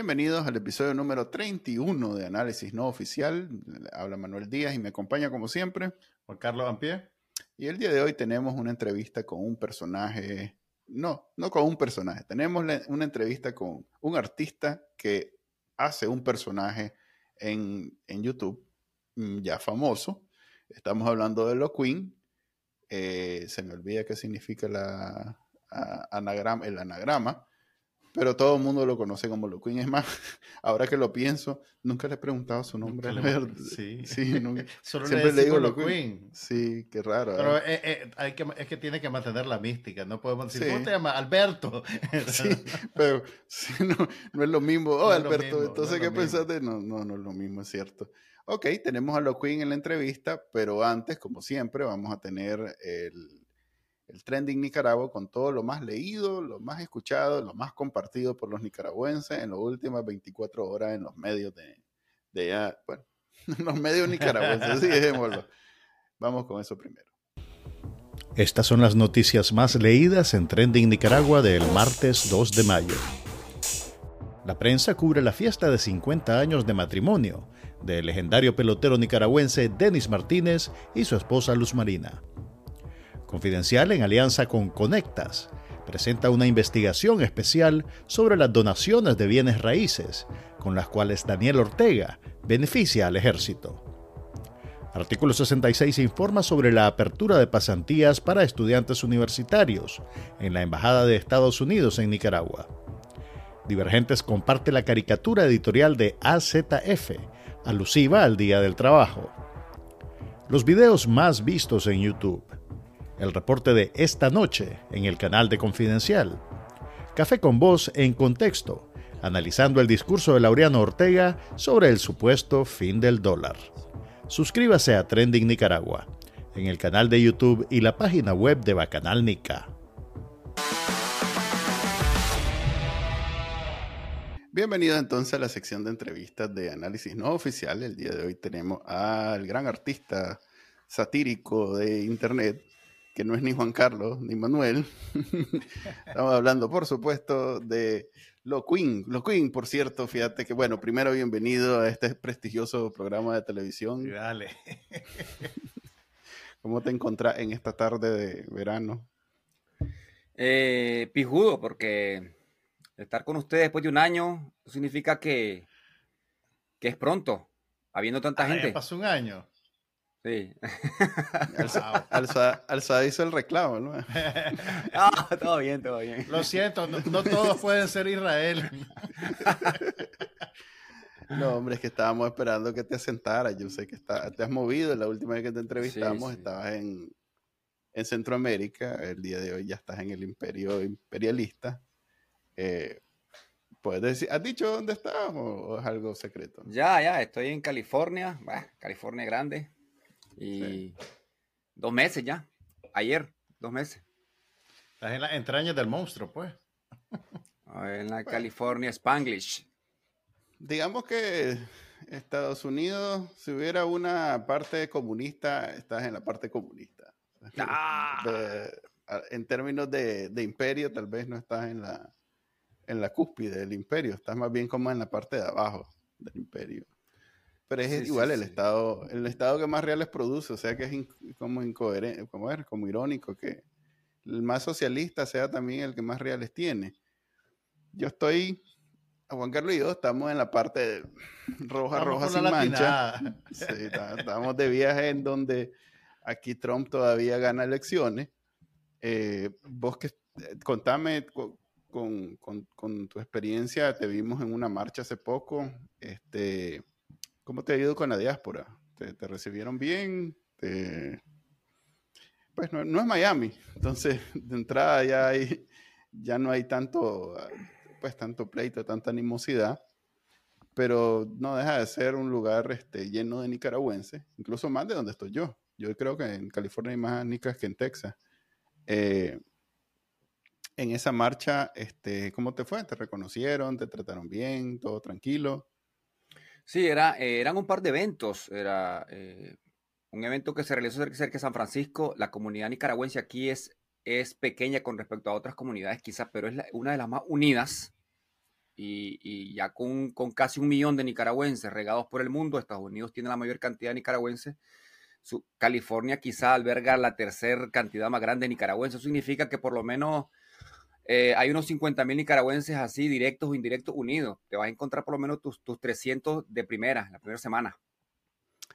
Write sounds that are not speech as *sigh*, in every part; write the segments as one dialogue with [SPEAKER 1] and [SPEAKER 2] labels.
[SPEAKER 1] Bienvenidos al episodio número 31 de Análisis No Oficial. Habla Manuel Díaz y me acompaña como siempre
[SPEAKER 2] Juan Carlos Ampie.
[SPEAKER 1] Y el día de hoy tenemos una entrevista con un personaje, no, no con un personaje, tenemos una entrevista con un artista que hace un personaje en, YouTube mm, ya famoso. Estamos hablando de Lo Queen. Eh, se me olvida qué significa la, anagrama, el anagrama pero todo el mundo lo conoce como Lo Queen. Es más, *laughs* ahora que lo pienso, nunca le he preguntado su nombre.
[SPEAKER 2] sí,
[SPEAKER 1] sí *laughs*
[SPEAKER 2] Solo siempre le, digo Lo Queen.
[SPEAKER 1] Sí, qué raro.
[SPEAKER 2] Pero ¿eh? Eh, eh, hay que, es que tiene que mantener la mística. No podemos decir, ¿cómo te llamas? Alberto. *laughs*
[SPEAKER 1] sí, pero no, no, es lo mismo. Oh, Alberto, entonces, ¿qué pensaste? No, no, no es lo mismo, es cierto. Ok, tenemos a Lo Queen en la entrevista, pero antes, como siempre, vamos a tener el el trending Nicaragua con todo lo más leído, lo más escuchado, lo más compartido por los nicaragüenses en las últimas 24 horas en los medios de, de ya, bueno, *laughs* en los medios nicaragüenses, sí, dejémoslo. Vamos con eso primero.
[SPEAKER 3] Estas son las noticias más leídas en Trending Nicaragua del martes 2 de mayo. La prensa cubre la fiesta de 50 años de matrimonio del legendario pelotero nicaragüense Denis Martínez y su esposa Luz Marina. Confidencial, en alianza con Conectas, presenta una investigación especial sobre las donaciones de bienes raíces, con las cuales Daniel Ortega beneficia al ejército. Artículo 66 informa sobre la apertura de pasantías para estudiantes universitarios en la Embajada de Estados Unidos en Nicaragua. Divergentes comparte la caricatura editorial de AZF, alusiva al Día del Trabajo. Los videos más vistos en YouTube el reporte de esta noche en el canal de Confidencial. Café con voz en contexto, analizando el discurso de Laureano Ortega sobre el supuesto fin del dólar. Suscríbase a Trending Nicaragua en el canal de YouTube y la página web de Bacanal Nica.
[SPEAKER 1] Bienvenido entonces a la sección de entrevistas de análisis no oficial. El día de hoy tenemos al gran artista satírico de Internet, que no es ni Juan Carlos ni Manuel. *laughs* Estamos hablando, por supuesto, de Lo Queen. Lo Queen, por cierto, fíjate que, bueno, primero bienvenido a este prestigioso programa de televisión.
[SPEAKER 2] dale. *laughs*
[SPEAKER 1] ¿Cómo te encontrás en esta tarde de verano?
[SPEAKER 4] Eh, pijudo, porque estar con ustedes después de un año significa que, que es pronto, habiendo tanta ah, gente.
[SPEAKER 2] pasó un año.
[SPEAKER 4] Sí. *laughs*
[SPEAKER 1] Alza, hizo el reclamo, *laughs* ¿no?
[SPEAKER 4] todo bien, todo bien.
[SPEAKER 2] Lo siento, no, todos pueden ser Israel. *laughs*
[SPEAKER 1] No, hombre, es que estábamos esperando que te asentaras. Yo sé que está, te has movido. La última vez que te entrevistamos estabas en, Centroamérica. El día de hoy ya estás en el imperio imperialista. Eh, ¿Puedes decir, ¿has dicho dónde estás o, es algo secreto?
[SPEAKER 4] Ya, ya, estoy en California. California grande y dos meses ya. Ayer, dos meses.
[SPEAKER 2] Estás en las entrañas del monstruo, pues.
[SPEAKER 4] En la California Spanglish.
[SPEAKER 1] Digamos que Estados Unidos, si hubiera una parte comunista, estás en la parte comunista.
[SPEAKER 4] Ah.
[SPEAKER 1] en términos de, imperio, tal vez no estás en la, en la cúspide del imperio, estás más bien como en la parte de abajo del imperio. Pero es igual el estado, el estado que más reales produce, o sea que es como incoherente, como es, como irónico que el más socialista sea también el que más reales tiene. Yo estoy, Juan Carlos y yo estamos en la parte roja, roja sin mancha. *laughs* Estamos de viaje en donde aquí Trump todavía gana elecciones. Eh, vos que eh, contame con, con, con, tu experiencia, te vimos en una marcha hace poco. Este, ¿Cómo te ha ido con la diáspora? ¿Te, recibieron bien? Pues no, es Miami, *laughs* entonces de entrada ya, hay, ya no hay tanto, pues tanto pleito, tanta animosidad, pero no deja de ser un lugar este, lleno de nicaragüenses, incluso más de donde estoy yo. Yo creo que en California hay más nicas que en Texas. Eh, en esa marcha, este, ¿cómo te fue? ¿Te reconocieron? ¿Te trataron bien? ¿Todo tranquilo?
[SPEAKER 4] Sí, era, eh, eran un par de eventos. Era eh, un evento que se realizó cerca de San Francisco. La comunidad nicaragüense aquí es, es pequeña con respecto a otras comunidades, quizás, pero es una de las más unidas y, ya con, casi un millón de nicaragüenses regados por el mundo, Estados Unidos tiene la mayor cantidad de nicaragüenses, su, California quizá alberga la tercera cantidad más grande de nicaragüenses, eso significa que por lo menos eh, hay unos 50 mil nicaragüenses así, directos o indirectos, unidos. Te vas a encontrar por lo menos tus, tus 300 de primera, la primera semana.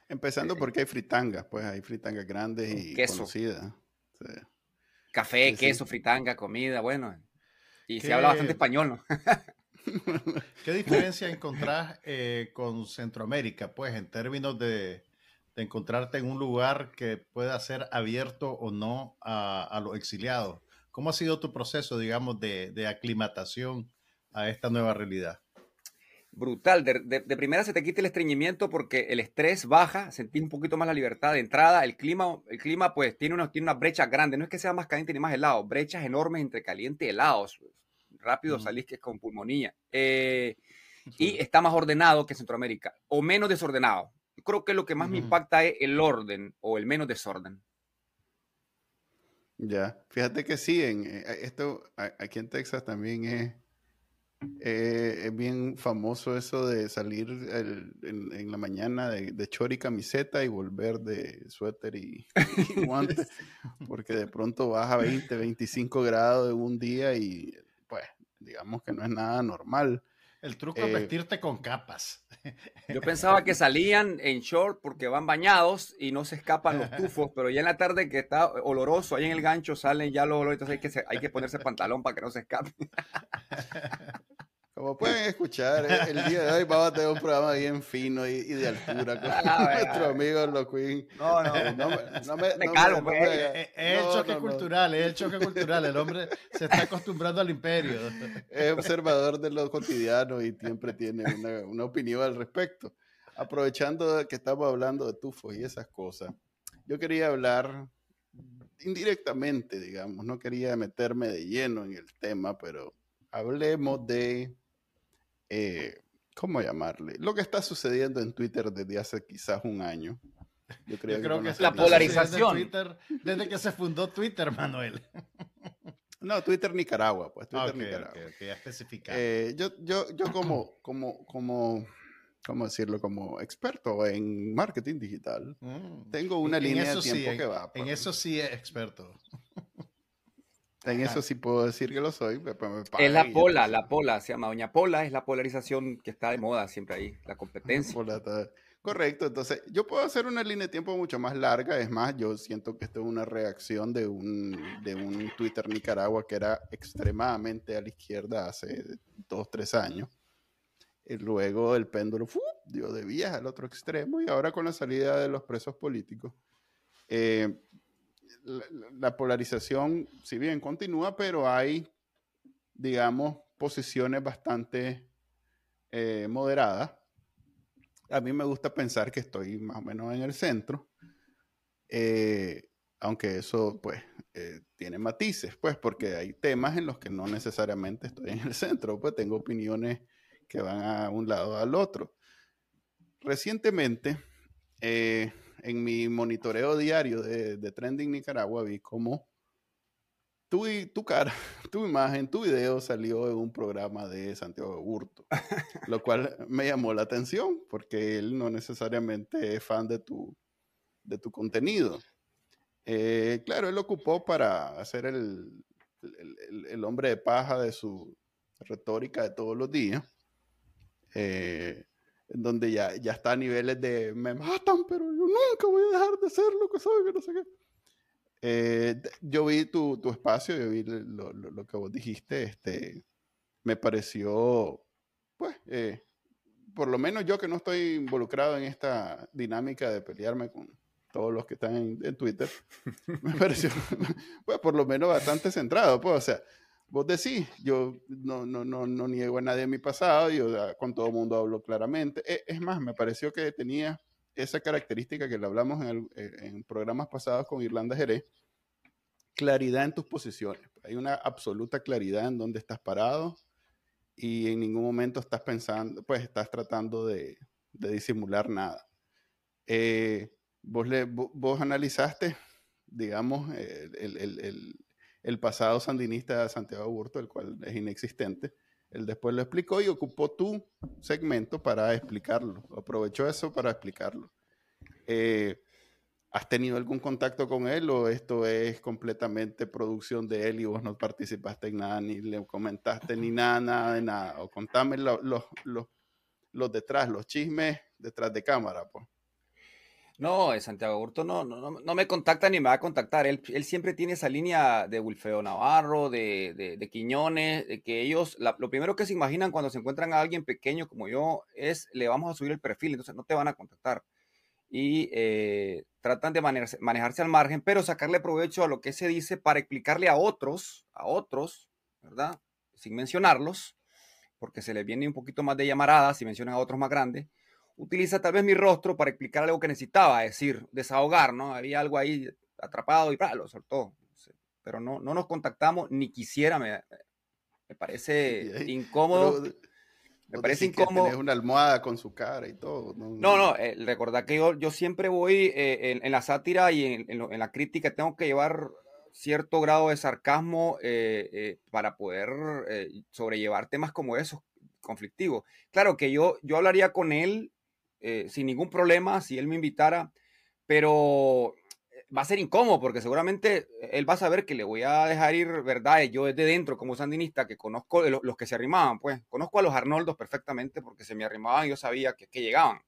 [SPEAKER 1] Empezando eh, porque hay fritangas, pues hay fritangas grandes y conocidas.
[SPEAKER 4] Café, queso, fritanga, comida, bueno. Y se habla bastante español, ¿no? *laughs*
[SPEAKER 2] ¿Qué diferencia encontrás eh, con Centroamérica, pues, en términos de, encontrarte en un lugar que pueda ser abierto o no a, los exiliados? ¿Cómo ha sido tu proceso, digamos, de, de aclimatación a esta nueva realidad?
[SPEAKER 4] brutal. De, primera se te quita el estreñimiento porque el estrés baja, sentís un poquito más la libertad de entrada. El clima, el clima pues tiene, unos, tiene unas brechas grandes. No es que sea más caliente ni más helado, brechas enormes entre caliente y helados. Rápido salís que es con pulmonía. Eh, y está más ordenado que Centroamérica, o menos desordenado. Creo que lo que más me impacta es el orden o el menos desorden.
[SPEAKER 1] Ya, fíjate que sí, en, eh, esto aquí en Texas también es eh, es bien famoso eso de salir en, la mañana de, de y camiseta y volver de suéter y, *laughs* guantes, *laughs* porque de pronto baja 20, 25 grados en un día y pues digamos que no es nada normal.
[SPEAKER 2] El truco es eh, vestirte con capas.
[SPEAKER 4] Yo pensaba que salían en short porque van bañados y no se escapan los tufos, pero ya en la tarde que está oloroso, ahí en el gancho salen ya los olores, hay que, hay que ponerse pantalón para que no se escape. *laughs*
[SPEAKER 1] Como pueden escuchar, eh, el día de hoy vamos a tener un programa bien fino y, de altura con *laughs* ah, nuestro amigo Lo Queen.
[SPEAKER 4] No, no, no, no me, me calmo,
[SPEAKER 2] pues. Es, el choque cultural, es el choque cultural. El hombre se está acostumbrando al imperio. *laughs*
[SPEAKER 1] Es observador de lo cotidiano y siempre tiene una, una opinión al respecto. Aprovechando que estamos hablando de tufos y esas cosas, yo quería hablar indirectamente, digamos, no quería meterme de lleno en el tema, pero hablemos de eh, ¿cómo llamarle? Lo que está sucediendo en Twitter desde hace quizás un año.
[SPEAKER 2] Yo creo, que, es la polarización. desde que se fundó Twitter, Manuel. *laughs*
[SPEAKER 1] No, Twitter Nicaragua, pues Twitter Nicaragua.
[SPEAKER 2] Eh,
[SPEAKER 1] yo, yo, yo como, como, como, ¿cómo decirlo? Como experto en marketing digital, mm. tengo una línea de tiempo que va.
[SPEAKER 2] En eso sí es experto.
[SPEAKER 1] En eso sí puedo decir que lo soy.
[SPEAKER 4] es la pola, la pola, se llama Doña Pola, es la polarización que está de moda siempre ahí, la competencia.
[SPEAKER 1] Correcto, entonces yo puedo hacer una línea de tiempo mucho más larga, es más, yo siento que esto es una reacción de un, de un Twitter Nicaragua que era extremadamente a la izquierda hace dos, tres años. Y luego el péndulo dio de vías al otro extremo y ahora con la salida de los presos políticos. Eh, la, polarización, si bien continúa, pero hay, digamos, posiciones bastante eh, moderadas. A mí me gusta pensar que estoy más o menos en el centro, eh, aunque eso, pues, eh, tiene matices, pues, porque hay temas en los que no necesariamente estoy en el centro, pues tengo opiniones que van a un lado o al otro. Recientemente, en mi monitoreo diario de, Trending Nicaragua vi cómo tu, tu cara, *laughs* tu imagen, tu video salió en un programa de Santiago Burto, *laughs* lo cual me llamó la atención porque él no necesariamente es fan de tu, de tu contenido. Eh, claro, él ocupó para hacer el, el, hombre de paja de su retórica de todos los días. Eh, donde ya, ya está a niveles de me matan, pero yo nunca voy a dejar de ser lo que soy, que no sé qué. Eh, yo vi tu, tu, espacio, yo vi lo, lo, lo, que vos dijiste, este, me pareció, pues, eh, por lo menos yo que no estoy involucrado en esta dinámica de pelearme con todos los que están en, en Twitter, *laughs* me pareció, *laughs* pues, por lo menos bastante centrado, pues, o sea, vos decís, yo no, no, no, no niego a nadie en mi pasado, yo con todo el mundo hablo claramente. E, es más, me pareció que tenía esa característica que le hablamos en, eh, en programas pasados con Irlanda Jerez, claridad en tus posiciones. Hay una absoluta claridad en dónde estás parado y en ningún momento estás pensando, pues estás tratando de, de disimular nada. Eh, vos, le, vos, analizaste, digamos, el, el, el el pasado sandinista de Santiago Burto, el cual es inexistente, Él después lo explicó y ocupó tu segmento para explicarlo. Aprovechó eso para explicarlo. Eh, ¿Has tenido algún contacto con él o esto es completamente producción de él y vos no participaste en nada, ni le comentaste ni nada, nada de nada? O contame los, los detrás, los chismes detrás de cámara, pues.
[SPEAKER 4] No, Santiago Hurto no, no, no, me contacta ni me va a contactar. Él, él siempre tiene esa línea de Wilfeo Navarro, de, de, Quiñones, de que ellos, lo primero que se imaginan cuando se encuentran a alguien pequeño como yo es, le vamos a subir el perfil, entonces no te van a contactar. Y eh, tratan de manejarse, manejarse al margen, pero sacarle provecho a lo que se dice para explicarle a otros, a otros, ¿verdad? Sin mencionarlos, porque se les viene un poquito más de llamarada si mencionan a otros más grandes utiliza tal vez mi rostro para explicar algo que necesitaba, es decir, desahogar, ¿no? Había algo ahí atrapado y lo soltó. Pero no, no nos contactamos, ni quisiera, me, me parece *laughs* incómodo.
[SPEAKER 1] me parece incómodo. una almohada con su cara y todo.
[SPEAKER 4] No, no, eh, recordad que yo, yo siempre voy eh, en, la sátira y en, en, la crítica, tengo que llevar cierto grado de sarcasmo eh, para poder sobrellevar temas como esos conflictivos. Claro que yo, yo hablaría con él eh, sin ningún problema si él me invitara, pero eh, va a ser incómodo porque seguramente él va a saber que le voy a dejar ir verdad yo desde dentro como sandinista que conozco los, los que se arrimaban pues conozco a los Arnoldos perfectamente porque se me arrimaban y yo sabía que, que llegaban.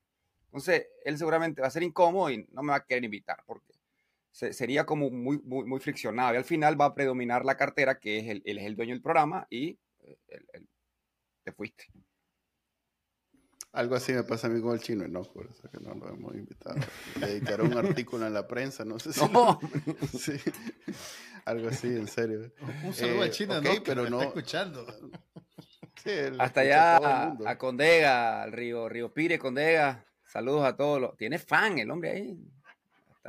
[SPEAKER 4] Entonces él seguramente va a ser incómodo y no me va a querer invitar porque sería como muy, muy, muy friccionado. Y al final va a predominar la cartera que es el, él es el dueño del programa y eh, te fuiste
[SPEAKER 1] algo así me pasa a mí con el chino, no, por eso que no lo hemos invitado. Dedicar un artículo en la prensa, no sé si. No. *laughs* sí. Algo así, en serio.
[SPEAKER 2] Un saludo al chino, no, pero no. Está escuchando.
[SPEAKER 4] Sí, Hasta allá a, Condega, al río, río Pire, Condega. Saludos a todos. Los... Tiene fan el hombre ahí.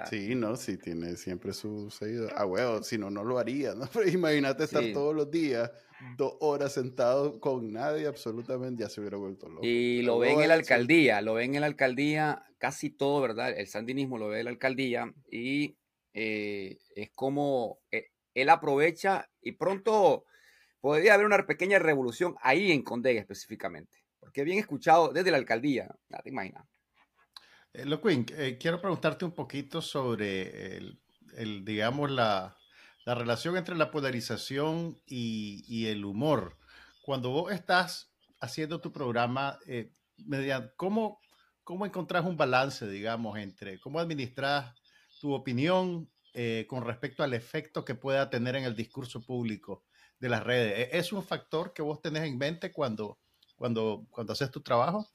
[SPEAKER 1] Sí, no, sí, tiene siempre su seguidor. Ah, huevo, si no, no lo haría, ¿no? *laughs* Pero imagínate estar todos los días dos horas sentado con nadie, absolutamente, ya se hubiera vuelto loco.
[SPEAKER 4] Y lo ven en la alcaldía, lo ven en la alcaldía, casi todo, ¿verdad? El sandinismo lo ve en la alcaldía y eh, es como eh, él aprovecha y pronto podría haber una pequeña revolución ahí en Condega específicamente, porque bien escuchado desde la alcaldía, nada te imaginas.
[SPEAKER 2] Eh, eh, quiero preguntarte un poquito sobre el digamos, la, la relación entre la polarización y, el humor. Cuando vos estás haciendo tu programa, eh, ¿cómo, ¿cómo encontrás un balance, digamos, entre cómo administras tu opinión eh, con respecto al efecto que pueda tener en el discurso público de las redes? ¿E-, ¿Es un factor que vos tenés en mente cuando, cuando, cuando haces tu trabajo?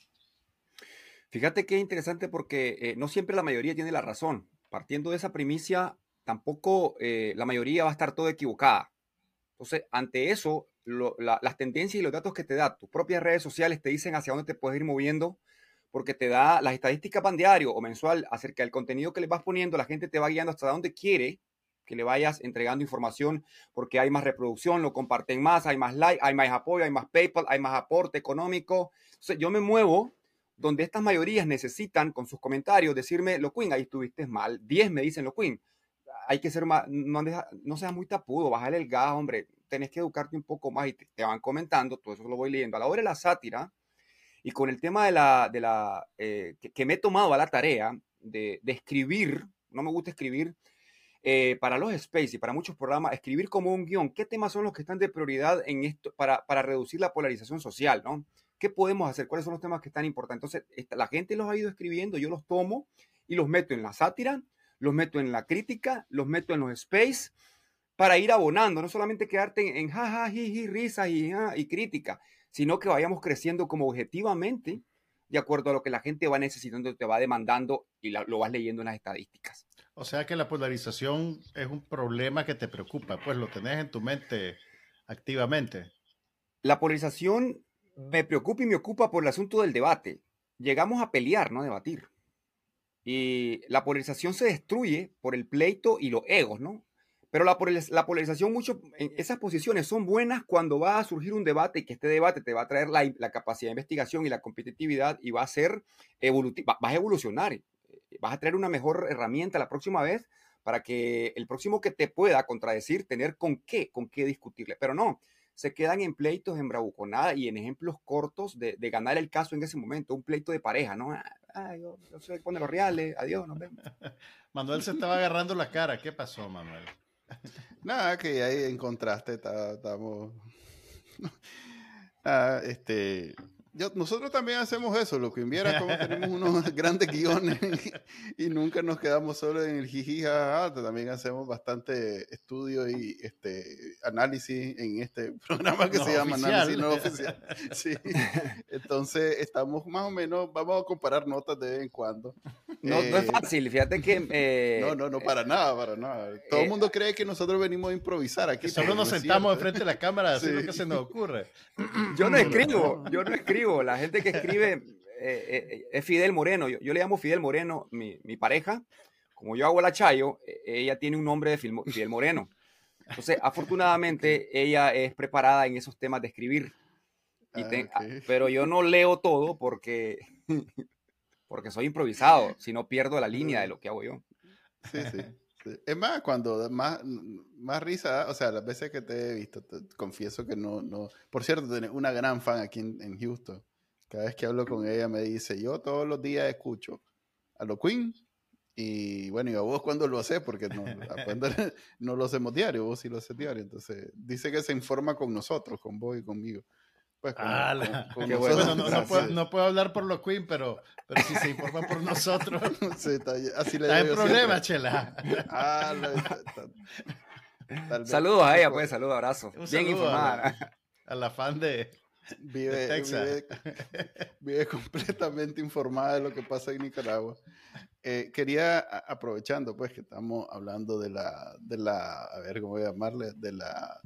[SPEAKER 4] Fíjate que es interesante porque eh, no siempre la mayoría tiene la razón. Partiendo de esa primicia, tampoco eh, la mayoría va a estar todo equivocada. Entonces, ante eso, las tendencias y los datos que te da tus propias redes sociales te dicen hacia dónde te puedes ir moviendo, porque te da las estadísticas van diario o mensual acerca del contenido que le vas poniendo, la gente te va guiando hasta dónde quiere que le vayas entregando información, porque hay más reproducción, lo comparten más, hay más like, hay más apoyo, hay más PayPal, hay más aporte económico. Entonces, yo me muevo donde estas mayorías necesitan con sus comentarios decirme, lo Queen, ahí estuviste mal. 10 me dicen, lo Queen, hay que ser más, no, no seas muy tapudo, bájale el gas, hombre, tenés que educarte un poco más y te, van comentando, todo eso lo voy leyendo. A la hora de la sátira y con el tema de la, de la eh, que, me he tomado a la tarea de, de escribir, no me gusta escribir, eh, para los space y para muchos programas, escribir como un guion, qué temas son los que están de prioridad en esto para, para reducir la polarización social, ¿no? ¿Qué podemos hacer? ¿Cuáles son los temas que están importantes? Entonces, la gente los ha ido escribiendo, yo los tomo y los meto en la sátira los meto en la crítica, los meto en los space para ir abonando, no solamente quedarte en, jaja, jiji, risa y, y crítica, sino que vayamos creciendo como objetivamente de acuerdo a lo que la gente va necesitando, te va demandando y lo vas leyendo en las estadísticas.
[SPEAKER 2] O sea que la polarización es un problema que te preocupa, pues lo tenés en tu mente activamente.
[SPEAKER 4] La polarización me preocupa y me ocupa por el asunto del debate. Llegamos a pelear, no a debatir. Y la polarización se destruye por el pleito y los egos, ¿no? Pero la, la polarización, mucho, esas posiciones son buenas cuando va a surgir un debate y que este debate te va a traer la, la capacidad de investigación y la competitividad y va a ser evolutiva, vas a evolucionar, eh, vas a traer una mejor herramienta la próxima vez para que el próximo que te pueda contradecir, tener con qué, con qué discutirle. Pero no, se quedan en pleitos, en bravuconada y en ejemplos cortos de, ganar el caso en ese momento, un pleito de pareja, ¿no? Ah, yo, soy pone los reales, adiós, nos vemos. *laughs*
[SPEAKER 2] Manuel se estaba agarrando la cara, ¿qué pasó, Manuel? *laughs*
[SPEAKER 1] Nada, que ahí en contraste estamos... *laughs* ah, este nosotros también hacemos eso, lo que enviara como *laughs* tenemos unos *laughs* grandes guiones *laughs* y, nunca nos quedamos solo en el jijija, también hacemos bastante estudio y este análisis en este programa que se llama Análisis No Oficial. Sí. Entonces estamos más o menos, vamos a comparar notas de vez en cuando.
[SPEAKER 4] No, no es eh, fácil, fíjate que...
[SPEAKER 1] Eh, no, no, no, para nada, para nada. Todo el eh, mundo cree que nosotros venimos a improvisar aquí.
[SPEAKER 2] Solo nos sentamos de frente a la cámara a hacer lo que se nos ocurre.
[SPEAKER 4] Yo no escribo, yo no escribo la gente que escribe *laughs* eh, eh, es Fidel Moreno. Yo, le llamo Fidel Moreno, mi, pareja. Como yo hago la Chayo, e, ella tiene un nombre de Fidel Moreno. Entonces, afortunadamente, ella es preparada en esos temas de escribir. Ah, ah, pero yo no leo todo porque, *laughs* porque soy improvisado, si no pierdo la línea de lo que hago yo.
[SPEAKER 1] Sí, sí. Es más, cuando más, más risa, o sea, las veces que te he visto, confieso que no, no. Por cierto, tenés una gran fan aquí en, Houston. Cada vez que hablo con ella me dice, yo todos los días escucho a lo Queen y bueno, y a vos cuando lo haces, porque no, *laughs* no lo hacemos diario, vos sí lo haces diario. Entonces, dice que se informa con nosotros, con vos y conmigo.
[SPEAKER 2] Pues bueno, no, puedo, hablar por los Queen, pero, pero si se informan por *laughs* nosotros. así le hay problema, Chela. Ah,
[SPEAKER 4] saludos a ella, pues, saludos, abrazos. Bien informada. *laughs*
[SPEAKER 2] A la, fan de,
[SPEAKER 1] vive, Texas. *laughs* Vive, completamente informada de lo que pasa en Nicaragua. Eh, quería, aprovechando pues que estamos hablando de la, de la, a ver cómo voy a llamarle, de la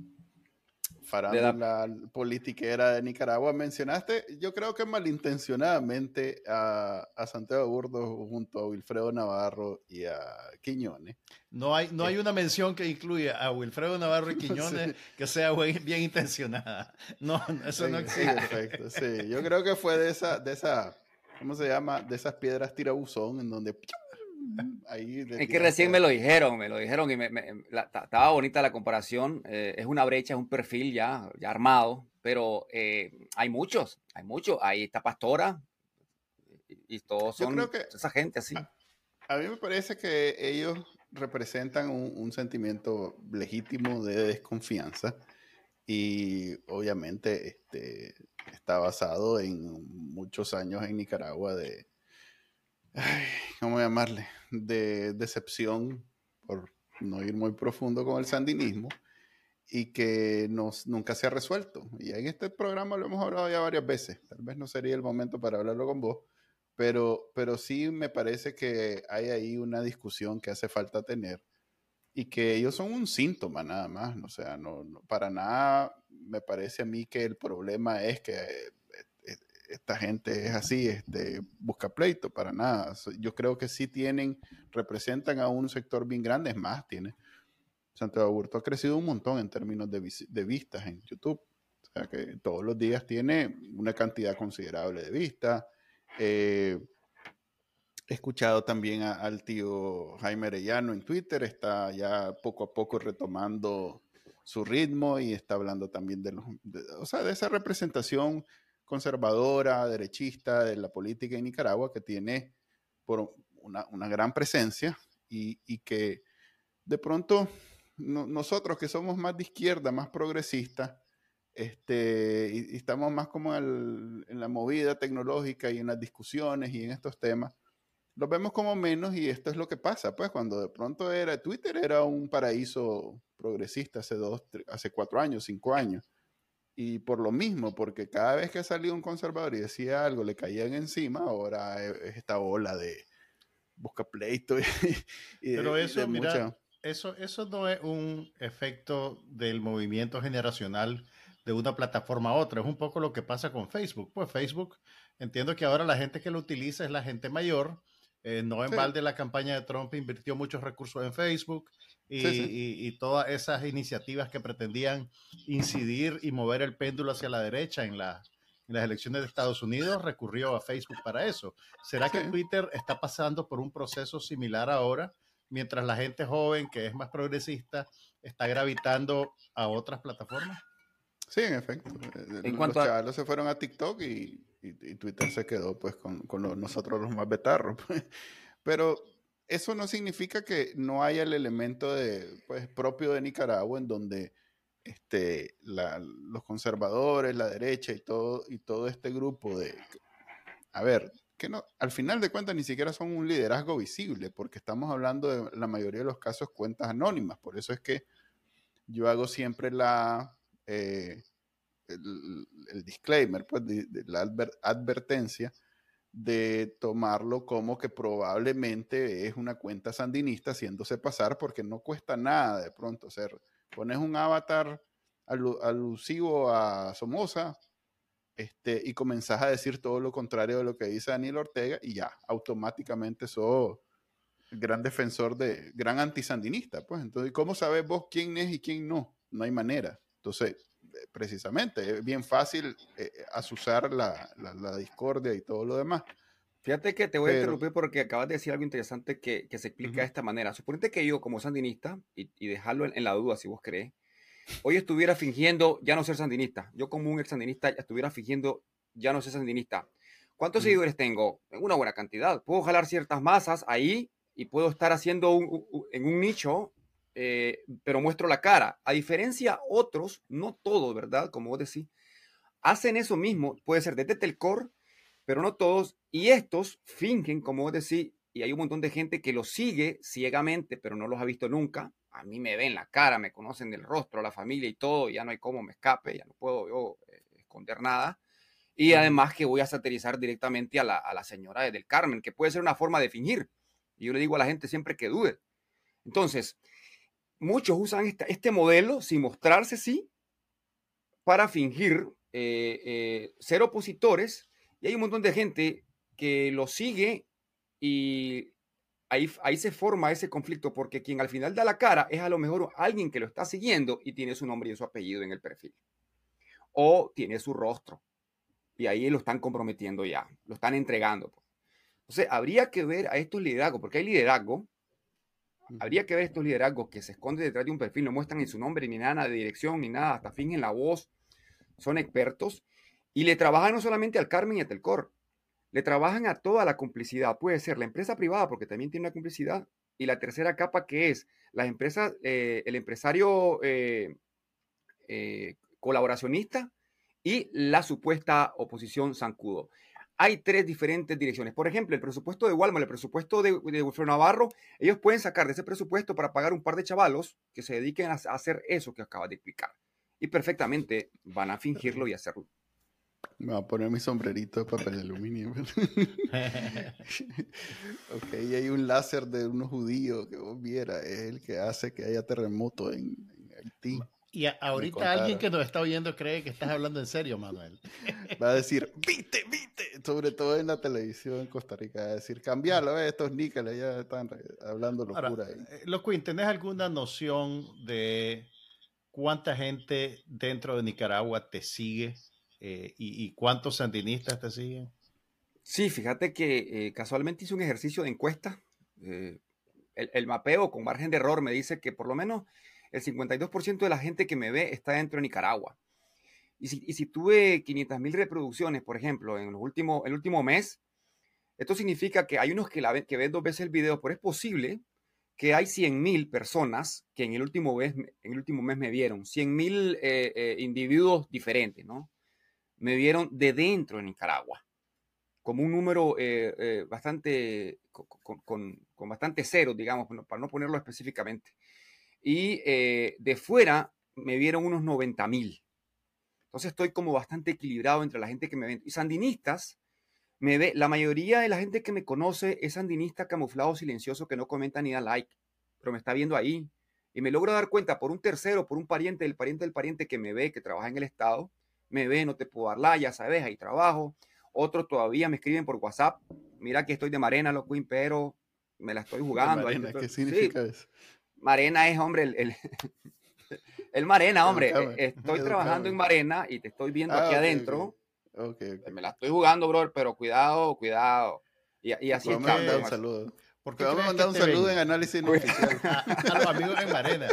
[SPEAKER 1] farándula la... politiquera de Nicaragua. Mencionaste, yo creo que malintencionadamente, a, a Santiago Burdo junto a Wilfredo Navarro y a Quiñones.
[SPEAKER 2] No hay, no hay eh. una mención que incluya a Wilfredo Navarro y *laughs* Quiñones que sea bien, intencionada. No, eso no existe.
[SPEAKER 1] perfecto, sí. Yo creo que fue de esa, de esa, ¿cómo se llama? De esas piedras tirabuzón en donde *laughs*
[SPEAKER 4] es que recién me lo dijeron, me lo dijeron y me, estaba bonita la comparación. Eh, es una brecha, es un perfil ya, ya armado, pero eh, hay muchos, hay muchos. Ahí está Pastora y, todos son esa gente así.
[SPEAKER 1] A, mí me parece que ellos representan un, sentimiento legítimo de desconfianza y obviamente este, está basado en muchos años en Nicaragua de, ¿cómo llamarle? De decepción, por no ir muy profundo con el sandinismo, y que nos, nunca se ha resuelto. Y en este programa lo hemos hablado ya varias veces, tal vez no sería el momento para hablarlo con vos, pero, pero sí me parece que hay ahí una discusión que hace falta tener y que ellos son un síntoma nada más, o sea, no, para nada me parece a mí que el problema es que esta gente es así, este, busca pleito, para nada. Yo creo que sí tienen, representan a un sector bien grande, es más, tiene. Santiago Aburto ha crecido un montón en términos de, vistas en YouTube. O sea que todos los días tiene una cantidad considerable de vistas. Eh, he escuchado también al tío Jaime Arellano en Twitter, está ya poco a poco retomando su ritmo y está hablando también de, los, o sea, de esa representación conservadora, derechista de la política en Nicaragua, que tiene por una, gran presencia y, que de pronto nosotros que somos más de izquierda, más progresistas, este, y, estamos más como en la movida tecnológica y en las discusiones y en estos temas, los vemos como menos y esto es lo que pasa, pues cuando de pronto era Twitter era un paraíso progresista hace dos, hace cuatro años, cinco años y por lo mismo, porque cada vez que salía un conservador y decía algo, le caían encima, ahora es esta ola de busca pleito.
[SPEAKER 2] Y, *laughs* Pero eso, mira, eso, eso no es un efecto del movimiento generacional de una plataforma a otra, es un poco lo que pasa con Facebook. Pues Facebook, entiendo que ahora la gente que lo utiliza es la gente mayor, eh, no en balde la campaña de Trump invirtió muchos recursos en Facebook y, todas esas iniciativas que pretendían incidir y mover el péndulo hacia la derecha en, las elecciones de Estados Unidos recurrió a Facebook para eso. ¿Será que Twitter está pasando por un proceso similar ahora, mientras la gente joven que es más progresista está gravitando a otras plataformas?
[SPEAKER 1] Sí, en efecto. Eh, en los chavales se fueron a TikTok y, Twitter se quedó pues con, nosotros los más betarros. *laughs* Pues. Pero eso no significa que no haya el elemento de, pues, propio de Nicaragua en donde este, los conservadores, la derecha y todo, y todo este grupo de... A ver, que no, al final de cuentas ni siquiera son un liderazgo visible, porque estamos hablando de la mayoría de los casos cuentas anónimas. Por eso es que yo hago siempre la, eh, el, disclaimer, pues, la advertencia de tomarlo como que probablemente es una cuenta sandinista haciéndose pasar porque no cuesta nada de pronto ser, pones un avatar alusivo a Somoza, este, y comenzás a decir todo lo contrario de lo que dice Daniel Ortega y ya, automáticamente sos gran defensor de, gran antisandinista, pues. Entonces, ¿cómo sabes vos quién es y quién no? No hay manera. Entonces, precisamente, es bien fácil eh, asusar la, la, discordia y todo lo demás.
[SPEAKER 4] Fíjate que te voy a interrumpir porque acabas de decir algo interesante que, que se explica de esta manera. Suponete que yo, como sandinista, y, y dejarlo en, en, la duda si vos crees, hoy estuviera fingiendo ya no ser sandinista. Yo como un ex sandinista estuviera fingiendo ya no ser sandinista. ¿Cuántos seguidores tengo? Una buena cantidad. Puedo jalar ciertas masas ahí y puedo estar haciendo un, en un nicho, eh, pero muestro la cara. A diferencia otros, no todos, ¿verdad? Como vos decís, hacen eso mismo. Puede ser desde Telcor, pero no todos. Y estos fingen, como vos decís, y hay un montón de gente que los sigue ciegamente, pero no los ha visto nunca a mí me ven la cara, me conocen del rostro, la familia y todo, ya no hay cómo me escape, ya no puedo yo eh, esconder nada. Y además que voy a satirizar directamente a la, a la señora del Carmen, que puede ser una forma de fingir. Y yo le digo a la gente siempre que dude. Entonces, muchos usan este modelo sin mostrarse sí para fingir eh, eh, ser opositores y hay un montón de gente que lo sigue y ahí, se forma ese conflicto porque quien al final da la cara es a lo mejor alguien que lo está siguiendo y tiene su nombre y su apellido en el perfil. O tiene su rostro. Y ahí lo están comprometiendo ya, lo están entregando. Pues. Entonces, habría que ver a estos liderazgos, porque hay liderazgo, habría que ver estos liderazgos que se esconden detrás de un perfil, no muestran ni su nombre, ni nada de dirección, ni nada, hasta fingen la voz, son expertos, y le trabajan no solamente al Carmen y a Telcor, le trabajan a toda la complicidad. Puede ser la empresa privada, porque también tiene una complicidad, y la tercera capa que es las empresas, eh, el empresario eh, eh, colaboracionista y la supuesta oposición zancudo. Hay tres diferentes direcciones. Por ejemplo, el presupuesto de Walmart, el presupuesto de, de Wilfredo Navarro, ellos pueden sacar de ese presupuesto para pagar un par de chavalos que se dediquen a hacer eso que acabas de explicar. Y perfectamente van a fingirlo y hacerlo.
[SPEAKER 1] Me voy a poner mi sombrerito de papel de aluminio. *laughs* ok, y hay un láser de unos judíos que vos viera, es el que hace que haya terremoto en, Haití.
[SPEAKER 2] Y ahorita alguien que nos está oyendo cree que estás hablando en serio, Manuel.
[SPEAKER 1] Va a decir, *laughs* viste, viste, sobre todo en la televisión en Costa Rica, va a decir, cambiarlo, eh, estos níqueles ya están hablando locura ahí.
[SPEAKER 2] Eh, Locuín, ¿tenés alguna noción de cuánta gente dentro de Nicaragua te sigue? Eh, y, cuántos sandinistas te siguen?
[SPEAKER 4] Sí, fíjate que eh, casualmente hice un ejercicio de encuesta. Eh, el, mapeo con margen de error me dice que por lo menos el 52% de la gente que me ve está dentro de Nicaragua. Y si, tuve 500 mil reproducciones, por ejemplo, en los últimos, el último mes, esto significa que hay unos que, la, que ven dos veces el video, pero es posible que hay 100 mil personas que en el último mes, en el último mes me vieron, 100 mil individuos diferentes, ¿no? me vieron de dentro de Nicaragua, como un número eh, eh, bastante, con, con, bastante cero, digamos, para no ponerlo específicamente. Y eh, de fuera me vieron unos 90 mil. Entonces estoy como bastante equilibrado entre la gente que me ve. Y sandinistas, me ve, la mayoría de la gente que me conoce es sandinista camuflado, silencioso, que no comenta ni da like, pero me está viendo ahí. Y me logro dar cuenta por un tercero, por un pariente del pariente del pariente que me ve, que trabaja en el Estado, me ve, no te puedo dar ya sabes, hay trabajo. Otros todavía me escriben por WhatsApp, mira que estoy de Marena, loco, pero me la estoy jugando.
[SPEAKER 1] Marena, ¿Qué significa eso?
[SPEAKER 4] Marena es, hombre, el, el, *laughs* Marena, hombre. Estoy *laughs* trabajando en Marena y te estoy viendo aquí ah, adentro. me la estoy jugando, bro, pero cuidado, cuidado. Y, y así
[SPEAKER 1] está. un saludo. Porque vamos a mandar un saludo en análisis no oficial.
[SPEAKER 2] A, los amigos en Marena.